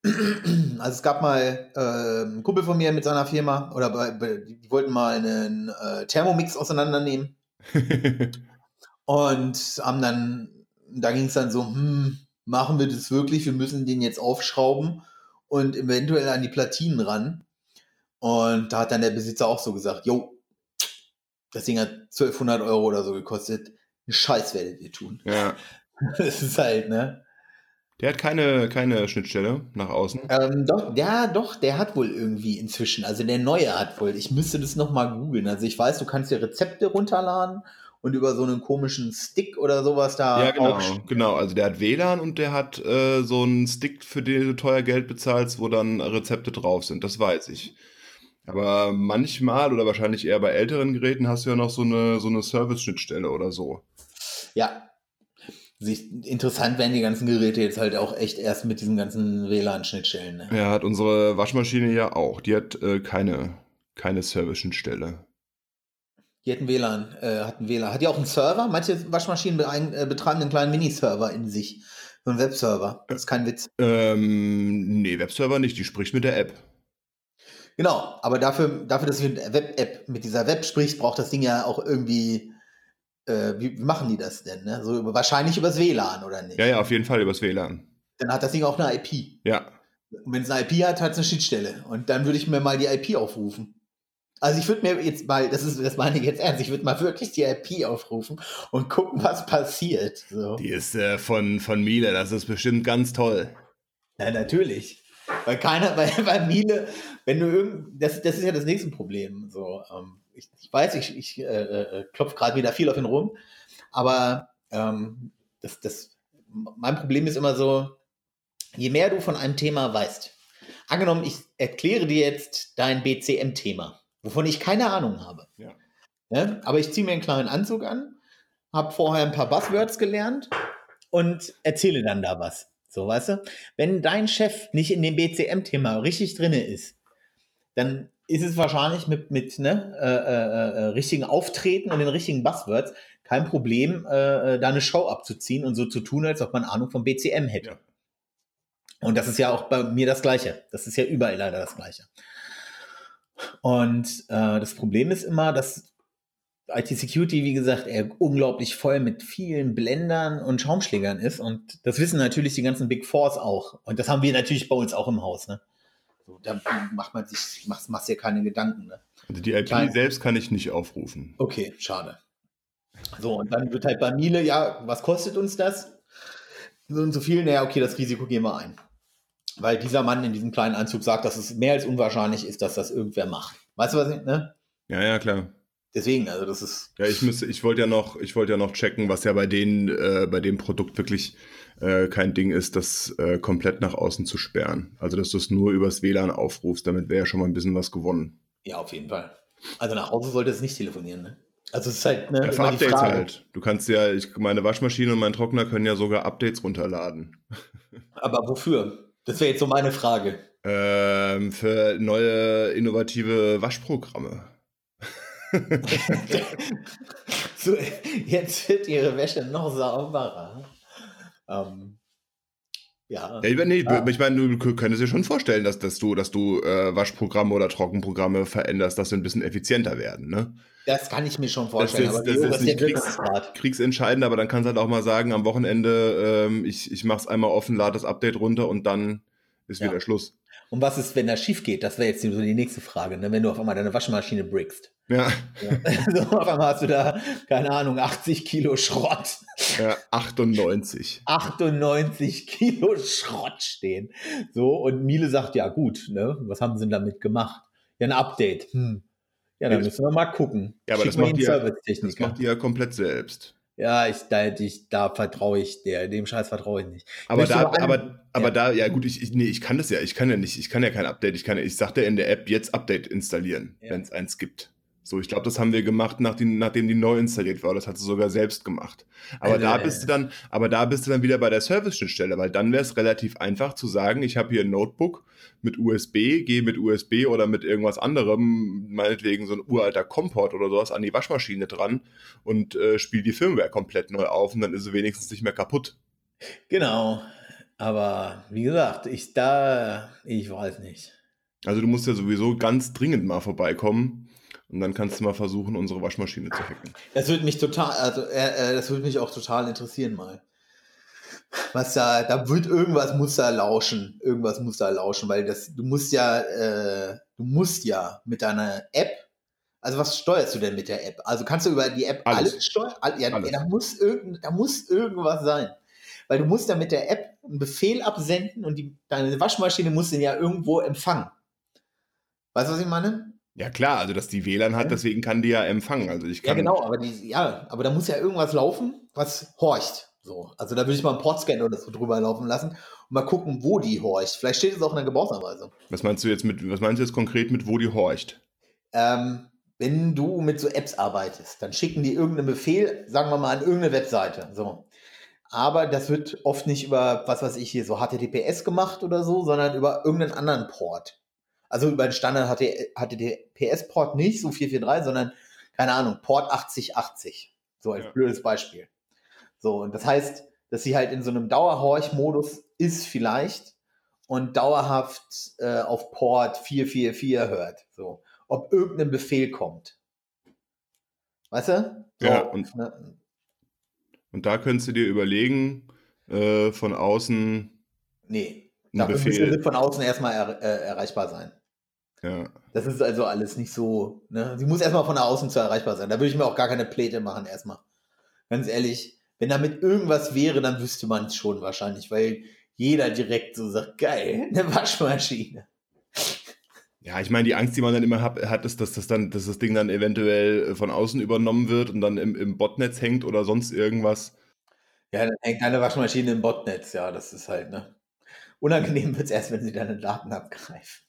[CLEARS THROAT] Also es gab mal äh, einen Kumpel von mir mit seiner Firma, oder bei, die wollten mal einen äh, Thermomix auseinandernehmen [LAUGHS] und haben dann, da ging es dann so, hm, machen wir das wirklich? Wir müssen den jetzt aufschrauben und eventuell an die Platinen ran. Und da hat dann der Besitzer auch so gesagt, jo, das Ding hat 1200 Euro oder so gekostet. Scheiß werdet ihr tun. ja. [LAUGHS] Das ist halt, ne? Der hat keine, keine Schnittstelle nach außen. Ähm, doch, ja, doch, der hat wohl irgendwie inzwischen, also der neue hat wohl, ich müsste das nochmal googeln. Also ich weiß, du kannst dir Rezepte runterladen und über so einen komischen Stick oder sowas da Ja, genau, genau. Also der hat WLAN und der hat äh, so einen Stick, für den du teuer Geld bezahlst, wo dann Rezepte drauf sind. Das weiß ich. Aber manchmal oder wahrscheinlich eher bei älteren Geräten hast du ja noch so eine, so eine Service-Schnittstelle oder so. Ja. Interessant werden die ganzen Geräte jetzt halt auch echt erst mit diesen ganzen WLAN-Schnittstellen. Ne? Ja, hat unsere Waschmaschine ja auch. Die hat äh, keine, keine Service-Schnittstelle. Die hatten WLAN, äh, hatten WLAN. Hat die auch einen Server? Manche Waschmaschinen beein- äh, betreiben einen kleinen Miniserver in sich. So einen Webserver. Das ist kein Witz. Ähm, nee, Webserver nicht. Die spricht mit der App. Genau, aber dafür, dafür dass wir mit der Web-App, mit dieser Web sprichst, braucht das Ding ja auch irgendwie. Äh, wie, machen die das denn? Ne? So über, wahrscheinlich übers WLAN, oder nicht? Ja, ja, auf jeden Fall übers WLAN. Dann hat das Ding auch eine IP. Ja. Und wenn es eine IP hat, hat es eine Schnittstelle. Und dann würde ich mir mal die IP aufrufen. Also ich würde mir jetzt mal, das ist, das meine ich jetzt ernst, ich würde mal wirklich die IP aufrufen und gucken, was passiert. So. Die ist äh, von, von Miele. Das ist bestimmt ganz toll. Ja, natürlich. Weil keiner, [LAUGHS] weil, weil Miele, wenn du irgend, das, das ist ja das nächste Problem. So, ähm, ich, ich weiß, ich, ich äh, äh, klopfe gerade wieder viel auf ihn rum, aber ähm, das, das, mein Problem ist immer so, je mehr du von einem Thema weißt, angenommen, ich erkläre dir jetzt dein BCM-Thema, wovon ich keine Ahnung habe. Ja. Ne? Aber ich ziehe mir einen kleinen Anzug an, habe vorher ein paar Buzzwords gelernt und erzähle dann da was. So, weißt du? Wenn dein Chef nicht in dem BCM-Thema richtig drinne ist, dann ist es wahrscheinlich mit, mit ne, äh, äh, äh, richtigen Auftreten und den richtigen Buzzwords kein Problem, äh, äh, da eine Show abzuziehen und so zu tun, als ob man Ahnung vom BCM hätte. Ja. Und das ist ja auch bei mir das Gleiche. Das ist ja überall leider das Gleiche. Und äh, das Problem ist immer, dass IT-Security, wie gesagt, eher unglaublich voll mit vielen Blendern und Schaumschlägern ist. Und das wissen natürlich die ganzen Big Fours auch. Und das haben wir natürlich bei uns auch im Haus. Ne? So, da macht man sich, machst, machst dir keine Gedanken. Ne? Also die IP Nein. selbst kann ich nicht aufrufen. Okay, schade. So, und dann wird halt bei Miele, ja, was kostet uns das? So und so viel, naja, okay, das Risiko gehen wir ein. Weil dieser Mann in diesem kleinen Anzug sagt, dass es mehr als unwahrscheinlich ist, dass das irgendwer macht. Weißt du was ich, ne? Ja, ja, klar. Deswegen, also das ist. Ja, ich müsste, ich wollte ja noch, ich wollte ja noch checken, was ja bei denen, äh, bei dem Produkt wirklich äh, kein Ding ist, das äh, komplett nach außen zu sperren. Also dass du es nur übers WLAN aufrufst, damit wäre ja schon mal ein bisschen was gewonnen. Ja, auf jeden Fall. Also nach Hause sollte es nicht telefonieren, ne? Also es ist halt, ne, Ja, für Updates Frage. halt. Du kannst ja, ich, meine Waschmaschine und mein Trockner können ja sogar Updates runterladen. [LAUGHS] Aber wofür? Das wäre jetzt so meine Frage. Ähm, für neue innovative Waschprogramme. [LAUGHS] so, jetzt wird ihre Wäsche noch sauberer. Ähm, ja. Ja, ich, nee, Ah. ich meine, du könntest dir schon vorstellen, dass, dass du, dass du äh, Waschprogramme oder Trockenprogramme veränderst, dass sie ein bisschen effizienter werden, ne? Das kann ich mir schon Das vorstellen. ist, aber das ist nicht der kriegs, kriegsentscheidend, aber dann kannst du halt auch mal sagen, am Wochenende, ähm, ich, ich mach's einmal offen, lade das Update runter und dann ist Ja. wieder Schluss. Und was ist, wenn das schief geht? Das wäre jetzt so die nächste Frage, ne? wenn du auf einmal deine Waschmaschine brickst. Ja, [LAUGHS] so, auf einmal hast du da, keine Ahnung, 80 Kilo Schrott, ja 98. 98 Kilo Schrott stehen. So, und Miele sagt, ja gut, ne? was haben sie denn damit gemacht? Ja, ein Update. Hm. Ja, dann Ja, müssen wir mal gucken. Ja, aber Schick das macht die ja- Das macht die ja komplett selbst. Ja, ich, da, ich, da vertraue ich der, dem Scheiß vertraue ich nicht. Aber da, aber, aber, aber da, ja gut, ich, ich, nee, ich kann das ja, ich kann ja nicht, ich kann ja kein Update, ich kann, ich sagte in der App jetzt Update installieren, ja. wenn es eins gibt. So, ich glaube, das haben wir gemacht, nachdem, nachdem die neu installiert war. Das hat sie sogar selbst gemacht. Aber äh, da bist du dann, aber da bist du dann wieder bei der Service-Schnittstelle, weil dann wäre es relativ einfach zu sagen, ich habe hier ein Notebook mit USB, gehe mit USB oder mit irgendwas anderem, meinetwegen so ein uralter Komport oder sowas, an die Waschmaschine dran und äh, spiele die Firmware komplett neu auf und dann ist sie wenigstens nicht mehr kaputt. Genau. Aber wie gesagt, ich da, ich weiß nicht. Also du musst ja sowieso ganz dringend mal vorbeikommen und dann kannst du mal versuchen, unsere Waschmaschine zu hacken. Das würde mich total, also äh, äh, das würde mich auch total interessieren mal. Was da, da wird irgendwas muss da lauschen, irgendwas muss da lauschen, weil das, du musst ja, äh, du musst ja mit deiner App, also was steuerst du denn mit der App? Also kannst du über die App alles, alles steuern? Ja, alles. da muss irgend, da muss irgendwas sein. Weil du musst ja mit der App einen Befehl absenden und die, deine Waschmaschine muss den ja irgendwo empfangen. Weißt du, was ich meine? Ja klar, also dass die WLAN hat, deswegen kann die ja empfangen. Also ich kann ja genau, aber die, ja, aber da muss ja irgendwas laufen, was horcht. So, also da würde ich mal einen Portscan oder so drüber laufen lassen und mal gucken, wo die horcht. Vielleicht steht es auch in der Gebrauchsanweisung. Was meinst du jetzt mit, was meinst du jetzt konkret mit, wo die horcht? Ähm, wenn du mit so Apps arbeitest, dann schicken die irgendeinen Befehl, sagen wir mal, an irgendeine Webseite. So. Aber das wird oft nicht über, was weiß ich hier, so HTTPS gemacht oder so, sondern über irgendeinen anderen Port. Also über den Standard HTTPS-Port nicht, so 443, sondern, keine Ahnung, Port 8080. So als ja. blödes Beispiel. So, und das heißt, dass sie halt in so einem Dauerhorch-Modus ist vielleicht und dauerhaft äh, auf Port 444 hört. So, ob irgendein Befehl kommt. Weißt du? So, ja, und, ne? und da könntest du dir überlegen, äh, von außen. Nee, dafür Befehl. von außen erstmal er, äh, erreichbar sein. Ja. Das ist also alles nicht so, ne? Sie muss erstmal von Außen zu erreichbar sein. Da würde ich mir auch gar keine Pläte machen erstmal. Ganz ehrlich, wenn damit irgendwas wäre, dann wüsste man es schon wahrscheinlich, weil jeder direkt so sagt, geil, [LAUGHS] eine Waschmaschine. Ja, ich meine, die Angst, die man dann immer hat, hat ist, dass das, dann, dass das Ding dann eventuell von außen übernommen wird und dann im, im Botnetz hängt oder sonst irgendwas. Ja, dann hängt eine Waschmaschine im Botnetz, ja, das ist halt, ne? Unangenehm wird es erst, wenn sie deine Daten abgreifen.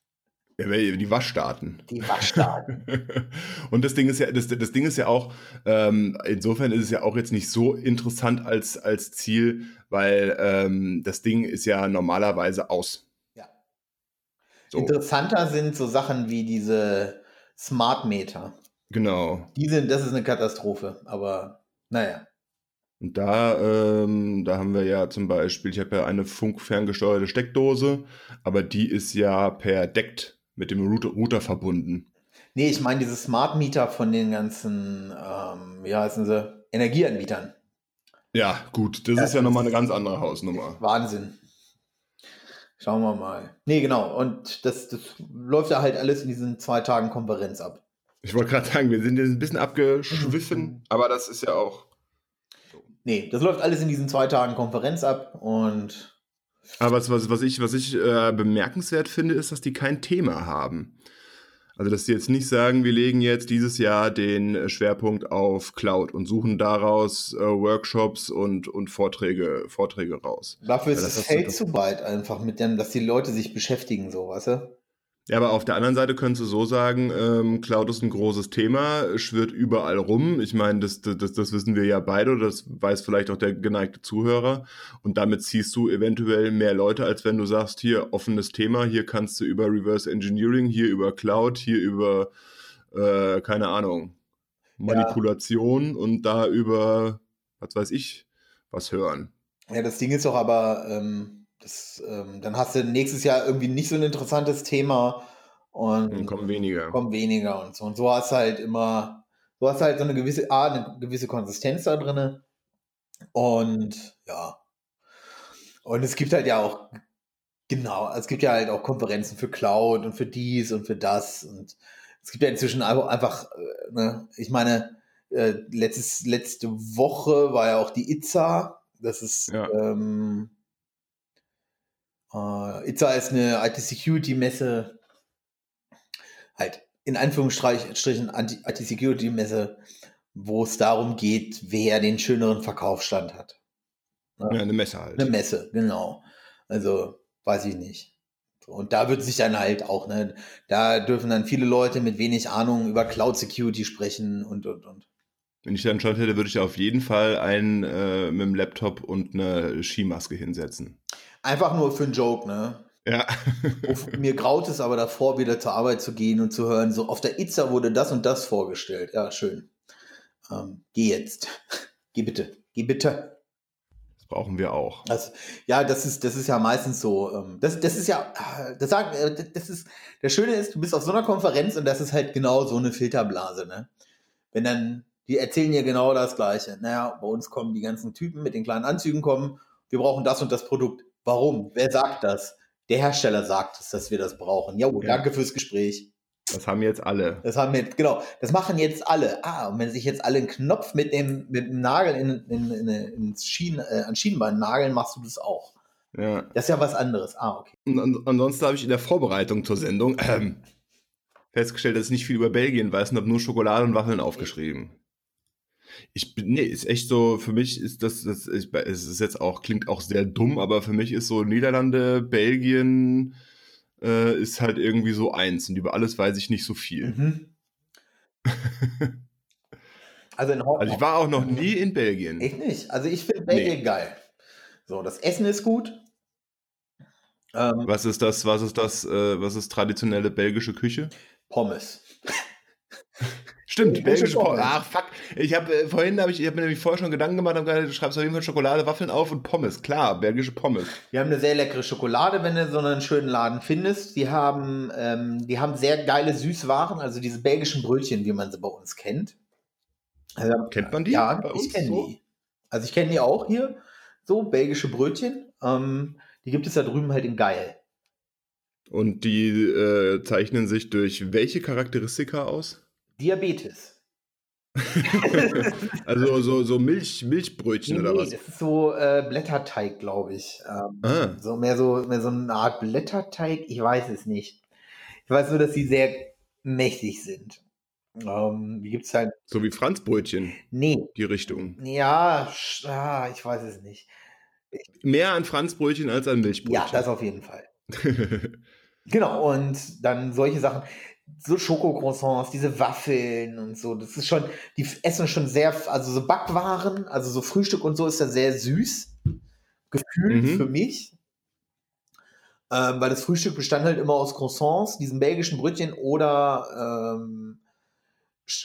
Die Waschdaten. Die Waschdaten. [LAUGHS] und das Ding ist ja, das, das Ding ist ja auch, ähm, insofern ist es ja auch jetzt nicht so interessant als, als Ziel, weil ähm, das Ding ist ja normalerweise aus. Ja. So. Interessanter sind so Sachen wie diese Smart Meter. Genau. Die sind, das ist eine Katastrophe, aber naja. Und da, ähm, da haben wir ja zum Beispiel, ich habe ja eine funkferngesteuerte Steckdose, aber die ist ja per DECT mit dem Router, Router verbunden. Nee, ich meine diese Smart Meter von den ganzen, ähm, wie heißen sie, Energieanbietern. Ja, gut, das ja, ist ja nochmal eine ganz andere Hausnummer. Wahnsinn. Schauen wir mal. Nee, genau. Und das, das läuft ja halt alles in diesen zwei Tagen Konferenz ab. Ich wollte gerade sagen, wir sind jetzt ein bisschen abgeschwiffen, [CLEARS THROAT] aber das ist ja auch. Nee, das läuft alles in diesen zwei Tagen Konferenz ab und aber was, was, was ich, was ich äh, bemerkenswert finde, ist, dass die kein Thema haben. Also, dass sie jetzt nicht sagen, wir legen jetzt dieses Jahr den Schwerpunkt auf Cloud und suchen daraus äh, Workshops und, und Vorträge, Vorträge raus. Dafür ist das Feld zu weit einfach mit dem, dass die Leute sich beschäftigen, so, weißt du? Ja, aber auf der anderen Seite könntest du so sagen, ähm, Cloud ist ein großes Thema, schwirrt überall rum. Ich meine, das, das, das wissen wir ja beide, das weiß vielleicht auch der geneigte Zuhörer. Und damit ziehst du eventuell mehr Leute, als wenn du sagst, hier offenes Thema, hier kannst du über Reverse Engineering, hier über Cloud, hier über, äh, keine Ahnung, Manipulation ja. und da über, was weiß ich, was hören. Ja, das Ding ist doch aber, ähm das, ähm, dann hast du nächstes Jahr irgendwie nicht so ein interessantes Thema und dann kommen weniger. Kommen weniger und so. Und so hast du halt immer, so hast du halt so eine gewisse, A, eine gewisse Konsistenz da drin. Und ja. Und es gibt halt ja auch, genau, es gibt ja halt auch Konferenzen für Cloud und für dies und für das. Und es gibt ja inzwischen einfach, äh, ne, ich meine, äh, letztes, letzte Woche war ja auch die ITSA. Das ist ja. ähm, äh, ITSA ist eine IT-Security-Messe, halt in Anführungsstrichen IT-Security-Messe, wo es darum geht, wer den schöneren Verkaufsstand hat. Ja, eine Messe halt. Eine Messe, genau. Also, weiß ich nicht. Und da wird sich dann halt auch, ne, da dürfen dann viele Leute mit wenig Ahnung über Cloud Security sprechen und, und, und. Wenn ich dann schon hätte, würde ich auf jeden Fall einen äh, mit dem Laptop und eine Skimaske hinsetzen. Einfach nur für einen Joke, ne? Ja. Mir graut es aber davor, wieder zur Arbeit zu gehen und zu hören, so auf der Itza wurde das und das vorgestellt. Ja, schön. Ähm, geh jetzt. [LAUGHS] Geh bitte. Geh bitte. Das brauchen wir auch. Also, ja, das ist, das ist ja meistens so. Ähm, das, das ist ja, das, sagen, äh, das ist, der Schöne ist, du bist auf so einer Konferenz und das ist halt genau so eine Filterblase, ne? Wenn dann, die erzählen dir genau das Gleiche. Naja, bei uns kommen die ganzen Typen mit den kleinen Anzügen kommen, wir brauchen das und das Produkt. Warum? Wer sagt das? Der Hersteller sagt es, dass wir das brauchen. Jo, ja, danke fürs Gespräch. Das haben jetzt alle. Das haben jetzt, genau, das machen jetzt alle. Ah, und wenn sich jetzt alle einen Knopf mit dem, mit dem Nagel in, in, in, ins Schienen, äh, an Schienenbein nageln, machst du das auch. Ja. Das ist ja was anderes. Ah, okay. Und, und ansonsten habe ich in der Vorbereitung zur Sendung ähm, festgestellt, dass ich nicht viel über Belgien weiß und habe nur Schokolade und Waffeln aufgeschrieben. Ich bin, nee, ist echt so, für mich ist das, das ich, es ist jetzt auch, klingt auch sehr dumm, aber für mich ist so Niederlande, Belgien, äh, ist halt irgendwie so eins und über alles weiß ich nicht so viel. Mhm. [LAUGHS] also, in also ich war auch noch nie in Belgien. Ich nicht. Also ich finde Belgien nee. geil. So, das Essen ist gut. Ähm, was ist das, was ist das, äh, was ist traditionelle belgische Küche? Pommes. Stimmt, belgische Pommes. Ach, fuck. Ich habe äh, vorhin habe ich, ich habe mir nämlich vorher schon Gedanken gemacht, gesagt, du schreibst auf jeden Fall Schokolade, Waffeln auf und Pommes. Klar, belgische Pommes. Wir haben eine sehr leckere Schokolade, wenn du so einen schönen Laden findest. Die haben, ähm, die haben sehr geile Süßwaren, also diese belgischen Brötchen, wie man sie bei uns kennt. Also, Kennt man die? Ja, ich kenne so? die. Also ich kenne die auch hier. So, belgische Brötchen. Ähm, die gibt es da drüben halt in geil. Und die äh, zeichnen sich durch welche Charakteristika aus? Diabetes. [LAUGHS] also so, so Milch, Milchbrötchen nee, oder nee, was? Das ist so äh, Blätterteig, glaube ich. Ähm, ah. So mehr so mehr so eine Art Blätterteig. Ich weiß es nicht. Ich weiß nur, dass sie sehr mächtig sind. Ähm, wie gibt's halt? So wie Franzbrötchen. Nee. Die Richtung. Ja, ah, ich weiß es nicht. Ich, Mehr an Franzbrötchen als an Milchbrötchen. Ja, das auf jeden Fall. genau, und dann solche Sachen so Schokocroissants, diese Waffeln und so. Das ist schon, die essen schon sehr, also so Backwaren, also so Frühstück und so ist ja sehr süß. Gefühlt mhm. für mich. Ähm, weil das Frühstück bestand halt immer aus Croissants, diesen belgischen Brötchen oder ähm,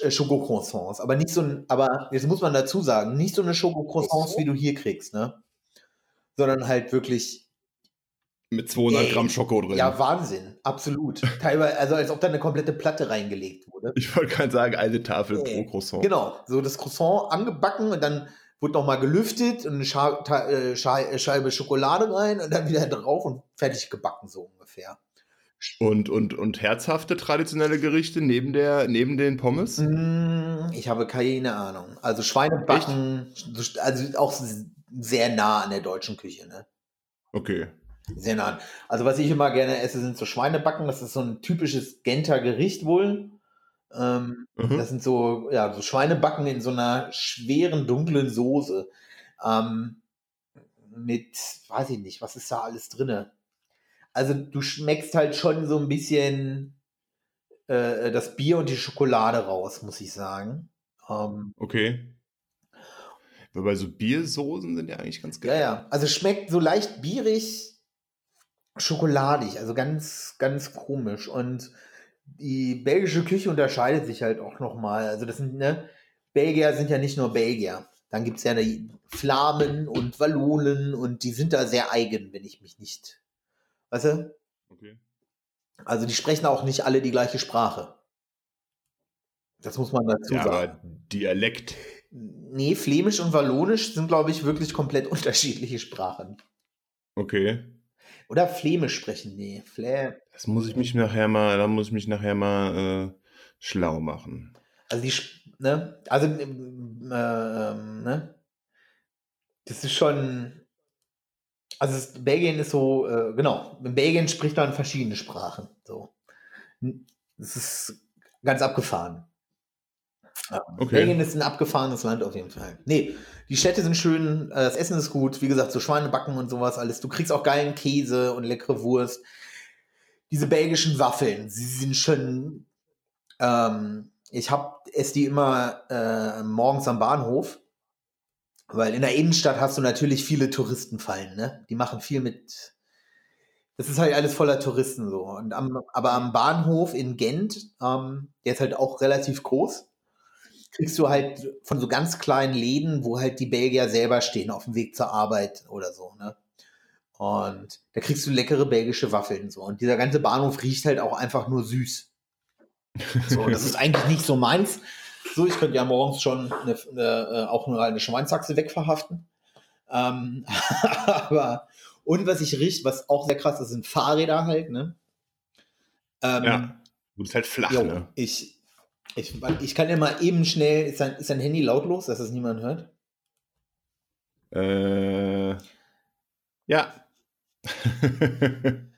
äh, Schokocroissants. Aber nicht so ein, aber jetzt muss man dazu sagen, nicht so eine Schokocroissants, wie du hier kriegst, ne? Sondern halt wirklich mit 200 Ey, Gramm Schoko drin. Ja, Wahnsinn. Absolut. [LAUGHS] Teilweise, also als ob da eine komplette Platte reingelegt wurde. Ich wollte gerade sagen, eine Tafel Ey. pro Croissant. Genau. So das Croissant angebacken und dann wurde nochmal gelüftet und eine Scha äh, Scha Scheibe Schokolade rein und dann wieder drauf und fertig gebacken, so ungefähr. Und, und, und herzhafte traditionelle Gerichte neben, der, neben den Pommes? Mm, ich habe keine Ahnung. Also Schweinebacken, Echt? also auch sehr nah an der deutschen Küche, ne? Okay. Sehr nah. Also was ich immer gerne esse, sind so Schweinebacken. Das ist so ein typisches Genter Gericht wohl. Ähm, mhm. Das sind so, ja, so Schweinebacken in so einer schweren, dunklen Soße. Ähm, mit, weiß ich nicht, was ist da alles drinne? Also du schmeckst halt schon so ein bisschen äh, das Bier und die Schokolade raus, muss ich sagen. Ähm, okay. Wobei so Biersoßen sind ja eigentlich ganz geil. Ja, ja. Also schmeckt so leicht bierig, schokoladig, also ganz, ganz komisch. Und die belgische Küche unterscheidet sich halt auch nochmal. Also das sind, ne, Belgier sind ja nicht nur Belgier. Dann gibt es ja Flamen und Wallonen und die sind da sehr eigen, wenn ich mich nicht. Weißt du? Okay. Also die sprechen auch nicht alle die gleiche Sprache. Das muss man dazu ja, sagen. Aber Dialekt. Nee, Flämisch und Wallonisch sind, glaube ich, wirklich komplett [LAUGHS] unterschiedliche Sprachen. Okay. Oder Flämisch sprechen, nee. Flä das muss ich mich nachher mal, da muss ich mich nachher mal äh, schlau machen. Also die, ne, also, äh, ne, das ist schon, also es, Belgien ist so, äh, genau, in Belgien spricht man verschiedene Sprachen, so. Das ist ganz abgefahren. Okay. Belgien ist ein abgefahrenes Land auf jeden Fall. Nee, die Städte sind schön, äh, das Essen ist gut, wie gesagt, so Schweinebacken und sowas alles. Du kriegst auch geilen Käse und leckere Wurst. Diese belgischen Waffeln, sie sind schon. Ähm, ich hab esse die immer äh, morgens am Bahnhof, weil in der Innenstadt hast du natürlich viele Touristenfallen, ne? Die machen viel mit. Das ist halt alles voller Touristen so. Und am, aber am Bahnhof in Gent, ähm, der ist halt auch relativ groß kriegst du halt von so ganz kleinen Läden, wo halt die Belgier selber stehen auf dem Weg zur Arbeit oder so, ne? Und da kriegst du leckere belgische Waffeln so. Und dieser ganze Bahnhof riecht halt auch einfach nur süß. So, das ist [LAUGHS] eigentlich nicht so meins. So, ich könnte ja morgens schon eine, eine, äh, auch nur eine Schweinsachse wegverhaften. Ähm, [LAUGHS] aber, und was ich rieche, was auch sehr krass ist, sind Fahrräder halt, ne? Ähm, Ja. Du bist halt flach, Jo, ne? ich, ich, ich kann ja mal eben schnell, ist dein, ist dein Handy lautlos, dass das niemand hört? Äh, ja. [LAUGHS]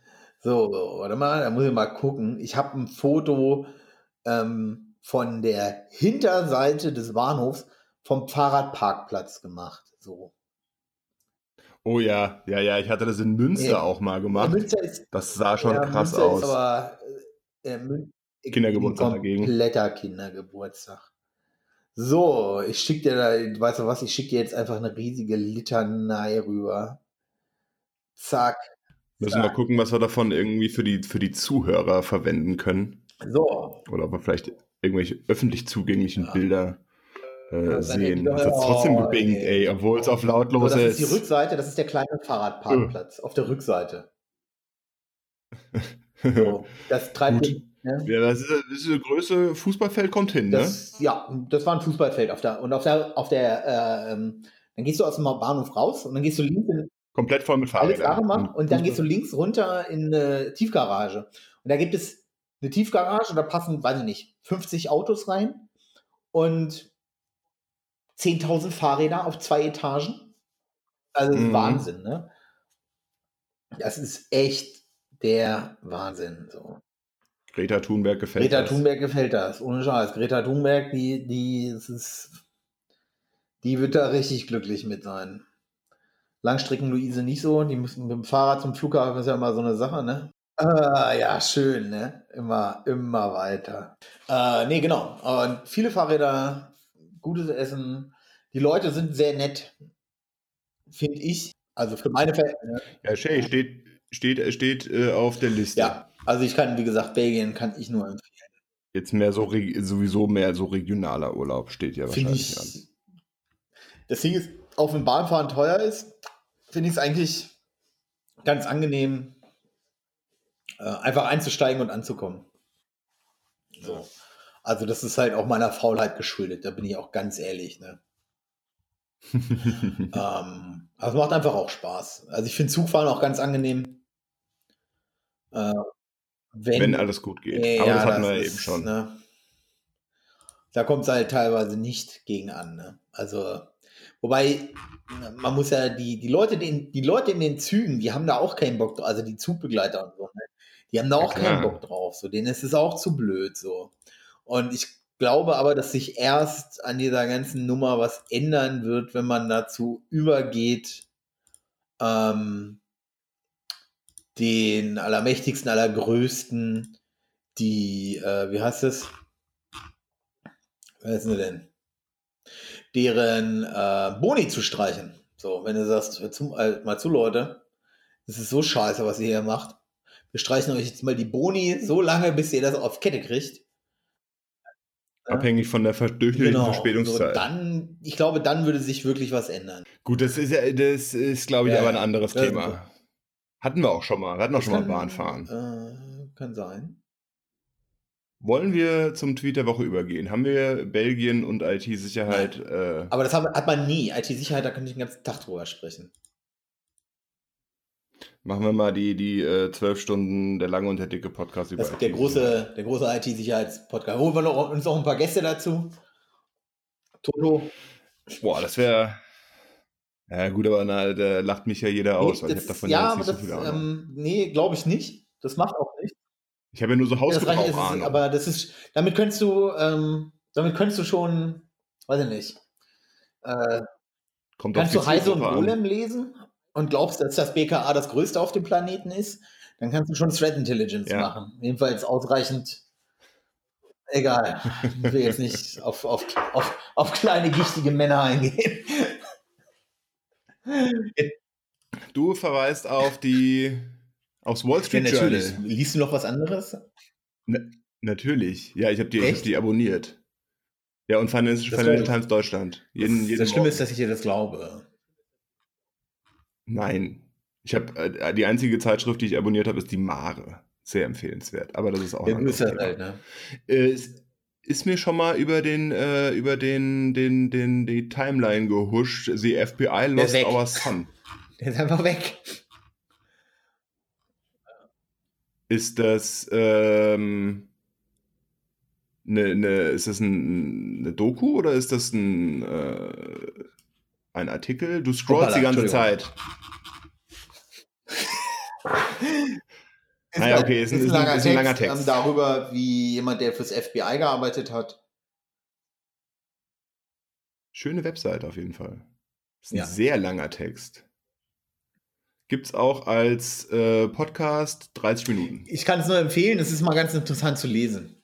So, warte mal, da muss ich mal gucken. Ich habe ein Foto ähm, von der Hinterseite des Bahnhofs vom Fahrradparkplatz gemacht. So. oh ja, ja, ja, ich hatte das in Münster Ja. auch mal gemacht. Münster ist, Das sah schon ja, krass Münster aus. Aber, äh, Mün- Kindergeburtstag ein dagegen. Kompletter Kindergeburtstag. So, ich schicke dir da, weißt du was, ich schicke dir jetzt einfach eine riesige Litanei rüber. Zack. Müssen wir gucken, was wir davon irgendwie für die, für die Zuhörer verwenden können. So, Oder ob wir vielleicht irgendwelche öffentlich zugänglichen Ja. Bilder äh, sehen. Das hat trotzdem Oh, gebingt, ey. ey, obwohl es auf So, lautlos das ist ist. die Rückseite, das ist der kleine Fahrradparkplatz auf der Rückseite. [LAUGHS] So, das treibt den? Ja, das ist, das ist eine Größe, Fußballfeld kommt hin, ne? das, ja, das war ein Fußballfeld auf der und auf der auf der äh, ähm, dann gehst du aus dem Bahnhof raus und dann gehst du links in Komplett voll mit alles Fahrrädern. Machen und dann gehst du links runter in eine Tiefgarage und da gibt es eine Tiefgarage und da passen, weiß ich nicht, 50 Autos rein und 10.000 Fahrräder auf zwei Etagen. Also das ist Mhm. Wahnsinn, ne? Das ist echt der Wahnsinn. So. Greta Thunberg gefällt Greta das. Thunberg gefällt das, ohne Scheiß. Greta Thunberg, die, die, ist, die wird da richtig glücklich mit sein. Langstrecken-Luise nicht so, die müssen mit dem Fahrrad zum Flughafen, ist ja immer so eine Sache, ne? Ah, ja, schön, ne? Immer, immer weiter. Äh, nee, genau. Und viele Fahrräder, gutes Essen. Die Leute sind sehr nett, finde ich. Also für meine Verhältnisse. Ja, Shay steht, steht, steht äh, auf der Liste. Ja, also ich kann, wie gesagt, Belgien kann ich nur empfehlen. Jetzt mehr so sowieso mehr so regionaler Urlaub steht ja wahrscheinlich an. ich. Das Ding ist, auch wenn Bahnfahren teuer ist, finde ich es eigentlich ganz angenehm, äh, einfach einzusteigen und anzukommen. So. Also, das ist halt auch meiner Faulheit geschuldet, da bin ich auch ganz ehrlich. Ne? [LAUGHS] ähm, aber es macht einfach auch Spaß. Also, ich finde Zugfahren auch ganz angenehm. Äh, wenn, Wenn alles gut geht. Ja, Aber das hatten wir ist, eben schon. Ne, da kommt es halt teilweise nicht gegen an. Ne? Also, wobei, man muss ja, die, die, Leute, die, die Leute in den Zügen, die haben da auch keinen Bock drauf, also die Zugbegleiter und so, ne? die haben da auch Ja, keinen. Bock drauf. So, denen ist es auch zu blöd. So. Und ich glaube aber, dass sich erst an dieser ganzen Nummer was ändern wird, wenn man dazu übergeht, ähm, den allermächtigsten, allergrößten, die, äh, wie heißt es? Wer ist denn denn? Deren äh, Boni zu streichen. So, wenn du sagst, zu, äh, mal zu, Leute, das ist so scheiße, was ihr hier macht. Wir streichen euch jetzt mal die Boni so lange, bis ihr das auf Kette kriegt. Abhängig von der durchschnittlichen so, Verspätungszeit. dann, ich glaube, dann würde sich wirklich was ändern. Gut, das ist ja, das ist, glaube ich, Ja, aber ein anderes Thema. Hatten wir auch schon mal. Wir hatten auch schon mal Kann- Bahnfahren. Äh, kann sein. Wollen wir zum Tweet der Woche übergehen? Haben wir Belgien und IT-Sicherheit? Äh, Aber das hat, man nie. IT-Sicherheit, da könnte ich den ganzen Tag drüber sprechen. machen wir mal die, die äh, zwölf Stunden der lange und der dicke Podcast über Das ist der große, der große IT-Sicherheitspodcast. Holen wir noch, uns noch ein paar Gäste dazu. Toto. Boah, das wäre. Ja, gut, aber na, da lacht mich ja jeder aus, weil ich habe das, davon ja, ja, aber jetzt das, nicht so viel Ahnung. ähm, nee, glaube ich nicht. Das macht auch nicht. ich habe ja nur so Das reicht, Hausgebrauch-Ahnung. aber das ist, damit könntest du, ähm, damit könntest du schon, weiß ich nicht, äh, Kommt kannst du Heise und. Golem lesen und glaubst, dass das BKA das größte auf dem Planeten ist, dann kannst du schon Threat Intelligence Ja. machen. Jedenfalls ausreichend. Egal. Ich will jetzt nicht auf, auf, auf, auf kleine, gichtige Männer eingehen. Du verweist auf die aufs Wall Ja, Street natürlich. Journal. Liest du noch was anderes? Natürlich. Ja, ich habe die, ich hab die abonniert. Ja, und Financial, Das Financial Times Deutschland. Jeden, jeden das Schlimme Morgen. ist, dass ich dir das glaube. Nein. Ich habe äh, die einzige Zeitschrift, die ich abonniert habe, ist die Mare. Sehr empfehlenswert. Aber das ist auch Ja, ein Thema. halt, ne? Äh, es ist mir schon mal über den äh, über den den den die Timeline gehuscht. The FBI lost weg. our son. [LAUGHS] Der ist einfach weg. Ist das ähm, ne, ne, ist das ein, eine Doku oder ist das ein äh, ein Artikel? Du scrollst Hoppala, die ganze. Zeit. [LAUGHS] Ah ja, okay, ist ein- ist ein- ist ein langer Text. ähm, darüber, wie jemand, der fürs FBI gearbeitet hat. Schöne Webseite auf jeden Fall. Ist ein Ja. sehr langer Text. Gibt's auch als äh, Podcast 30 Minuten. Ich kann es nur empfehlen, es ist mal ganz interessant zu lesen.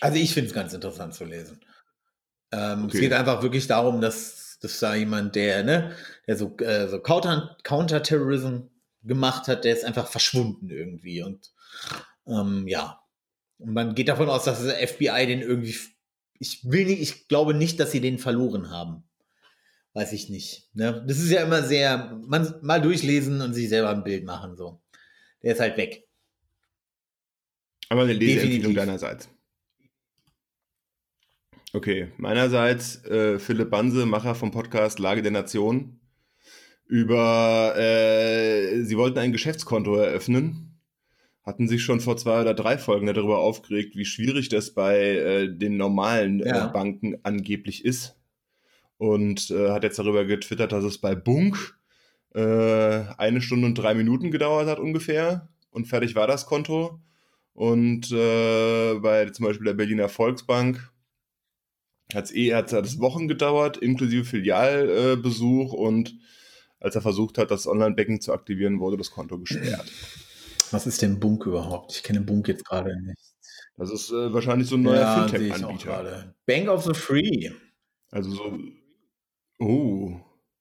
Also ich finde es ganz interessant zu lesen. Ähm, Okay. Es geht einfach wirklich darum, dass, dass da jemand, der, ne, der so, äh, so Counter, Counterterrorism gemacht hat, der ist einfach verschwunden irgendwie. Und ähm, ja. Und man geht davon aus, dass das FBI den irgendwie. Ich will nicht, ich glaube nicht, dass sie den verloren haben. Weiß ich nicht. Ne? Das ist ja immer sehr, man mal durchlesen und sich selber ein Bild machen. So. Der ist halt weg. Aber eine Leseempfehlung deinerseits. Okay, meinerseits äh, Philipp Banse, Macher vom Podcast Lage der Nation, über, äh, sie wollten ein Geschäftskonto eröffnen, hatten sich schon vor zwei oder drei Folgen darüber aufgeregt, wie schwierig das bei äh, den normalen Ja. äh, Banken angeblich ist. Und äh, hat jetzt darüber getwittert, dass es bei Bunk äh, eine Stunde und drei Minuten gedauert hat ungefähr. Und fertig war das Konto. Und äh, bei zum Beispiel der Berliner Volksbank hat's eh, hat's hat es Wochen gedauert, inklusive Filialbesuch. und als er versucht hat, das Online-Banking zu aktivieren, wurde das Konto gesperrt. Was ist denn Bunk überhaupt? Ich kenne Bunk jetzt gerade nicht. Das ist äh, wahrscheinlich so ein neuer ja, Fintech-Anbieter. Bank of the Free. Also so, oh,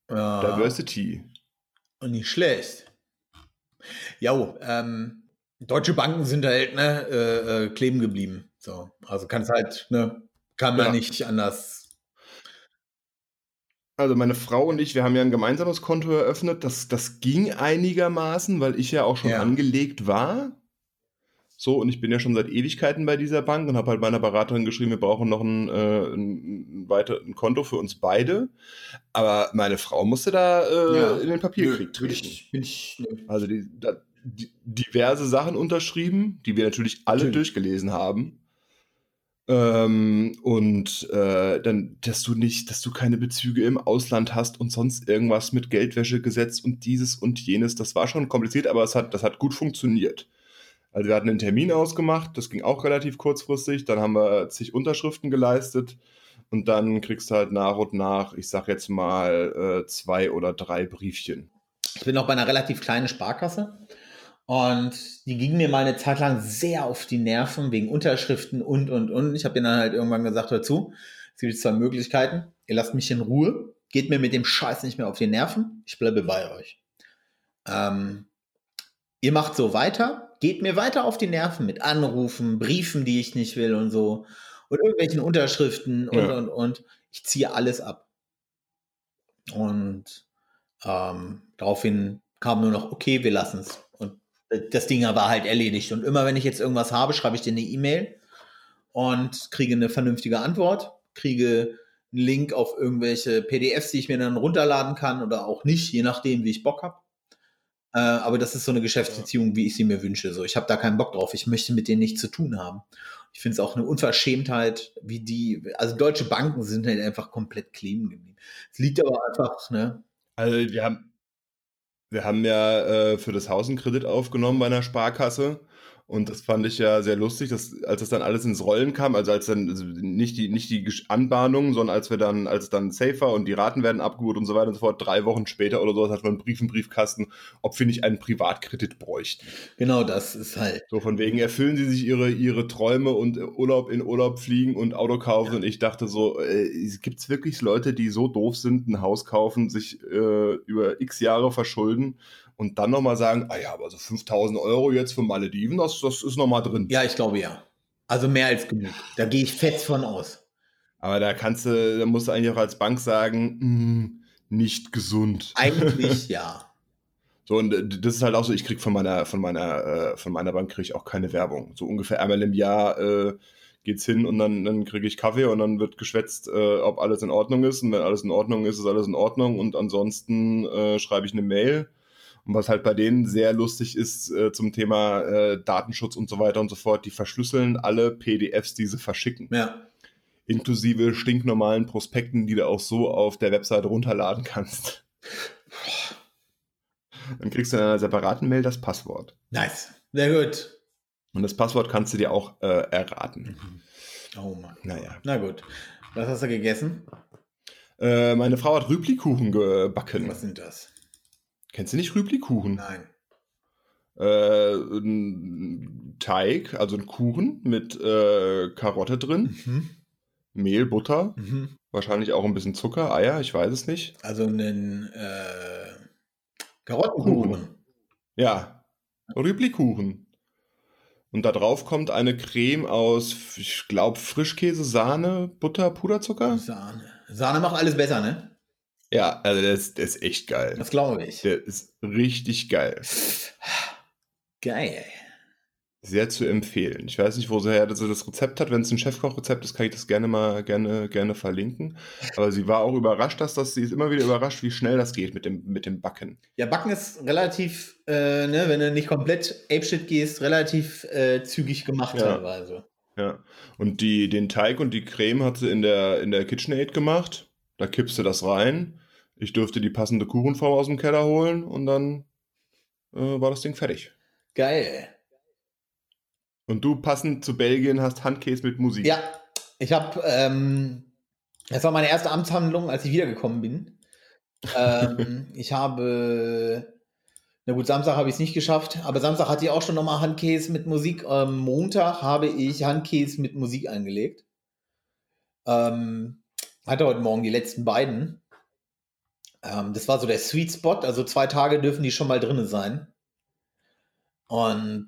Ja, Diversity. nicht schlecht. Jo, ähm, deutsche Banken sind halt ne, äh, äh, kleben geblieben. So, also kann es halt, ne, kann man Ja. nicht anders. Also meine Frau und ich, wir haben ja ein gemeinsames Konto eröffnet. Das, das ging einigermaßen, weil ich ja auch schon Ja. angelegt war. So, und ich bin ja schon seit Ewigkeiten bei dieser Bank und habe halt meiner Beraterin geschrieben, wir brauchen noch ein, äh, ein, weiter, ein Konto für uns beide. Aber meine Frau musste da äh, Ja. in den Papierkrieg treten. ich, ich, nö. Also die, da, die, diverse Sachen unterschrieben, die wir natürlich alle Natürlich. durchgelesen haben. Ähm, und äh, dann, dass du nicht, dass du keine Bezüge im Ausland hast und sonst irgendwas mit Geldwäschegesetz und dieses und jenes. Das war schon kompliziert, aber es hat, das hat gut funktioniert. Also wir hatten einen Termin ausgemacht, das ging auch relativ kurzfristig. Dann haben wir zig Unterschriften geleistet und dann kriegst du halt nach und nach, ich sag jetzt mal, äh, zwei oder drei Briefchen. Ich bin noch bei einer relativ kleinen Sparkasse und die ging mir mal eine Zeit lang sehr auf die Nerven wegen Unterschriften und, und, und. Ich habe ihnen dann halt irgendwann gesagt, hör zu, es gibt zwei Möglichkeiten. Ihr lasst mich in Ruhe, geht mir mit dem Scheiß nicht mehr auf die Nerven, ich bleibe bei euch. Ähm, ihr macht so weiter, geht mir weiter auf die Nerven mit Anrufen, Briefen, die ich nicht will und so und irgendwelchen Unterschriften und, Ja. und, und. Ich ziehe alles ab. Und ähm, daraufhin kam nur noch, okay, wir lassen es. Und das Ding war halt erledigt. Und immer wenn ich jetzt irgendwas habe, schreibe ich dir eine E-Mail und kriege eine vernünftige Antwort, kriege einen Link auf irgendwelche PDFs, die ich mir dann runterladen kann oder auch nicht, je nachdem, wie ich Bock habe. Äh, aber das ist so eine Geschäftsbeziehung, wie ich sie mir wünsche. So, ich habe da keinen Bock drauf. Ich möchte mit denen nichts zu tun haben. Ich finde es auch eine Unverschämtheit, wie die, also deutsche Banken sind halt einfach komplett kleben geblieben. Es liegt aber einfach, ne? Also wir haben, wir haben ja äh, für das Haus einen Kredit aufgenommen bei einer Sparkasse Und das fand ich ja sehr lustig, dass, als das dann alles ins Rollen kam, also als dann also nicht die, nicht die Anbahnung, sondern als wir dann, als dann Safer und die Raten werden abgeholt und so weiter und so fort, drei Wochen später oder so, hat man einen Brief im Briefkasten, ob wir nicht einen Privatkredit bräuchten. Genau, das ist halt. So von wegen erfüllen sie sich ihre, ihre Träume und Urlaub in Urlaub fliegen und Auto kaufen. Ja. Und ich dachte so, äh, gibt es wirklich Leute, die so doof sind, ein Haus kaufen, sich äh, über x Jahre verschulden? Und dann nochmal sagen, ah ja, aber so 5000 Euro jetzt für Malediven, das, das ist nochmal drin. Ja, ich glaube ja. Also mehr als genug. Da gehe ich fest von aus. Aber da kannst du, da musst du eigentlich auch als Bank sagen, mh, hm, nicht gesund. Eigentlich [LAUGHS] ja. So, und äh, das ist halt auch so, ich krieg von meiner, von meiner, äh, von meiner Bank kriege ich auch keine Werbung. So ungefähr einmal im Jahr äh, geht's hin und dann, dann kriege ich Kaffee und dann wird geschwätzt, äh, ob alles in Ordnung ist. Und wenn alles in Ordnung ist, ist alles in Ordnung. Und ansonsten äh, schreibe ich eine Mail und was halt bei denen sehr lustig ist äh, zum Thema äh, Datenschutz und so weiter und so fort, die verschlüsseln alle PDFs, die sie verschicken. Ja. Inklusive stinknormalen Prospekten, die du auch so auf der Webseite runterladen kannst. Dann kriegst du in einer separaten Mail das Passwort. Nice. Sehr gut. Und das Passwort kannst du dir auch äh, erraten. Mhm. Oh Mann. Naja. Na gut. Was hast du gegessen? Äh, meine Frau hat Rüblikuchen gebacken. Was sind das? Kennst du nicht Rüblikuchen? Nein. Äh, ein Teig, also ein Kuchen mit äh, Karotte drin, mhm. Mehl, Butter, mhm. wahrscheinlich auch ein bisschen Zucker, Eier, ich weiß es nicht. Also einen äh, Karottenkuchen. Ja, Rüblikuchen. Und da drauf kommt eine Creme aus, ich glaube, Frischkäse, Sahne, Butter, Puderzucker. Sahne. Sahne macht alles besser, ne? Ja, also der ist, der ist echt geil. Das glaube ich. Der ist richtig geil. Geil. Sehr zu empfehlen. Ich weiß nicht, wo sie her das Rezept hat. Wenn es ein Chefkochrezept ist, kann ich das gerne mal gerne, gerne verlinken. Aber sie war auch überrascht, dass das, sie ist immer wieder überrascht, wie schnell das geht mit dem, mit dem Backen. Ja, Backen ist relativ, äh, ne, wenn du nicht komplett Apeshit gehst, relativ äh, zügig gemacht ja. teilweise. Ja. Und die, den Teig und die Creme hat sie in der, in der KitchenAid gemacht. Da kippst du das rein ich dürfte die passende Kuchenform aus dem Keller holen und dann äh, war das Ding fertig. Geil. Und du passend zu Belgien hast Handkäse mit Musik. Ja, ich habe, ähm, das war meine erste Amtshandlung, als ich wiedergekommen bin. ähm, [LAUGHS] ich habe, na gut, Samstag habe ich es nicht geschafft, aber Samstag hatte ich auch schon nochmal Handkäse mit Musik. Ähm, Montag habe ich Handkäse mit Musik eingelegt. Ähm, hatte heute Morgen die letzten beiden. Ähm, das war so der Sweet Spot. Also zwei Tage dürfen die schon mal drin sein. Und.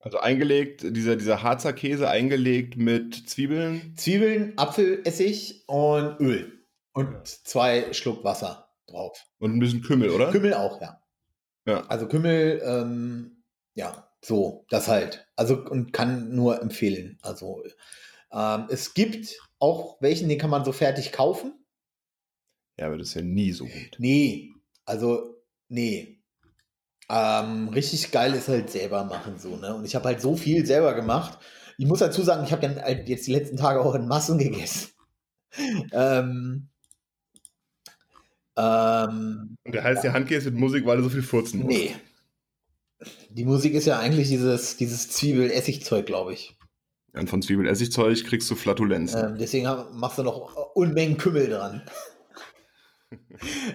Also eingelegt, dieser, dieser Harzer Käse eingelegt mit Zwiebeln. Zwiebeln, Apfelessig und Öl. Und ja. zwei Schluck Wasser drauf. Und ein bisschen Kümmel, oder? Kümmel auch, ja. Ja. Also Kümmel, ähm, ja, so, das halt. Also und kann nur empfehlen. Also ähm, es gibt auch welchen, den kann man so fertig kaufen. Ja, aber das ist ja nie so gut. Nee, also, nee. Ähm, richtig geil ist halt selber machen so, ne? Und ich habe halt so viel selber gemacht. Ich muss dazu sagen, ich habe dann halt jetzt die letzten Tage auch in Massen gegessen. [LAUGHS] ähm, ähm, Und der heißt ja Handkäse mit Musik, weil du so viel furzen musst. Nee. Die Musik ist ja eigentlich dieses, dieses Zwiebel-Essig-Zeug, glaube ich. Und von Zwiebel-Essig-Zeug kriegst du Flatulenzen. Ähm, deswegen machst du noch Unmengen Kümmel dran [LAUGHS]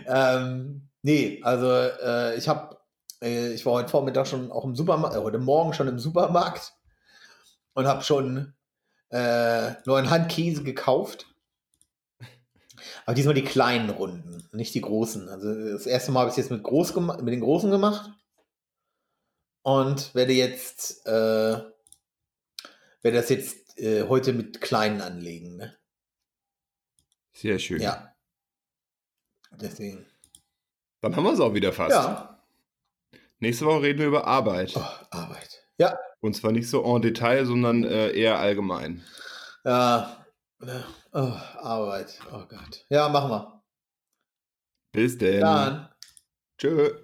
ähm, nee, also äh, ich habe, äh, ich war heute Vormittag schon auch im Supermarkt, äh, heute Morgen schon im Supermarkt und habe schon äh, neuen Handkäse gekauft. Aber diesmal die kleinen Runden, nicht die großen. Also das erste Mal habe ich es jetzt mit, groß mit den großen gemacht und werde jetzt, äh, werde das jetzt äh, heute mit kleinen anlegen. Ne? Sehr schön. Ja. Deswegen. Dann haben wir es auch wieder fast. Ja. Nächste Woche reden wir über Arbeit. Oh, Arbeit. Ja. Und zwar nicht so en Detail, sondern äh, eher allgemein. Ja. Oh, Arbeit. Oh Gott. Ja, machen wir. Bis denn. Dann. Tschö.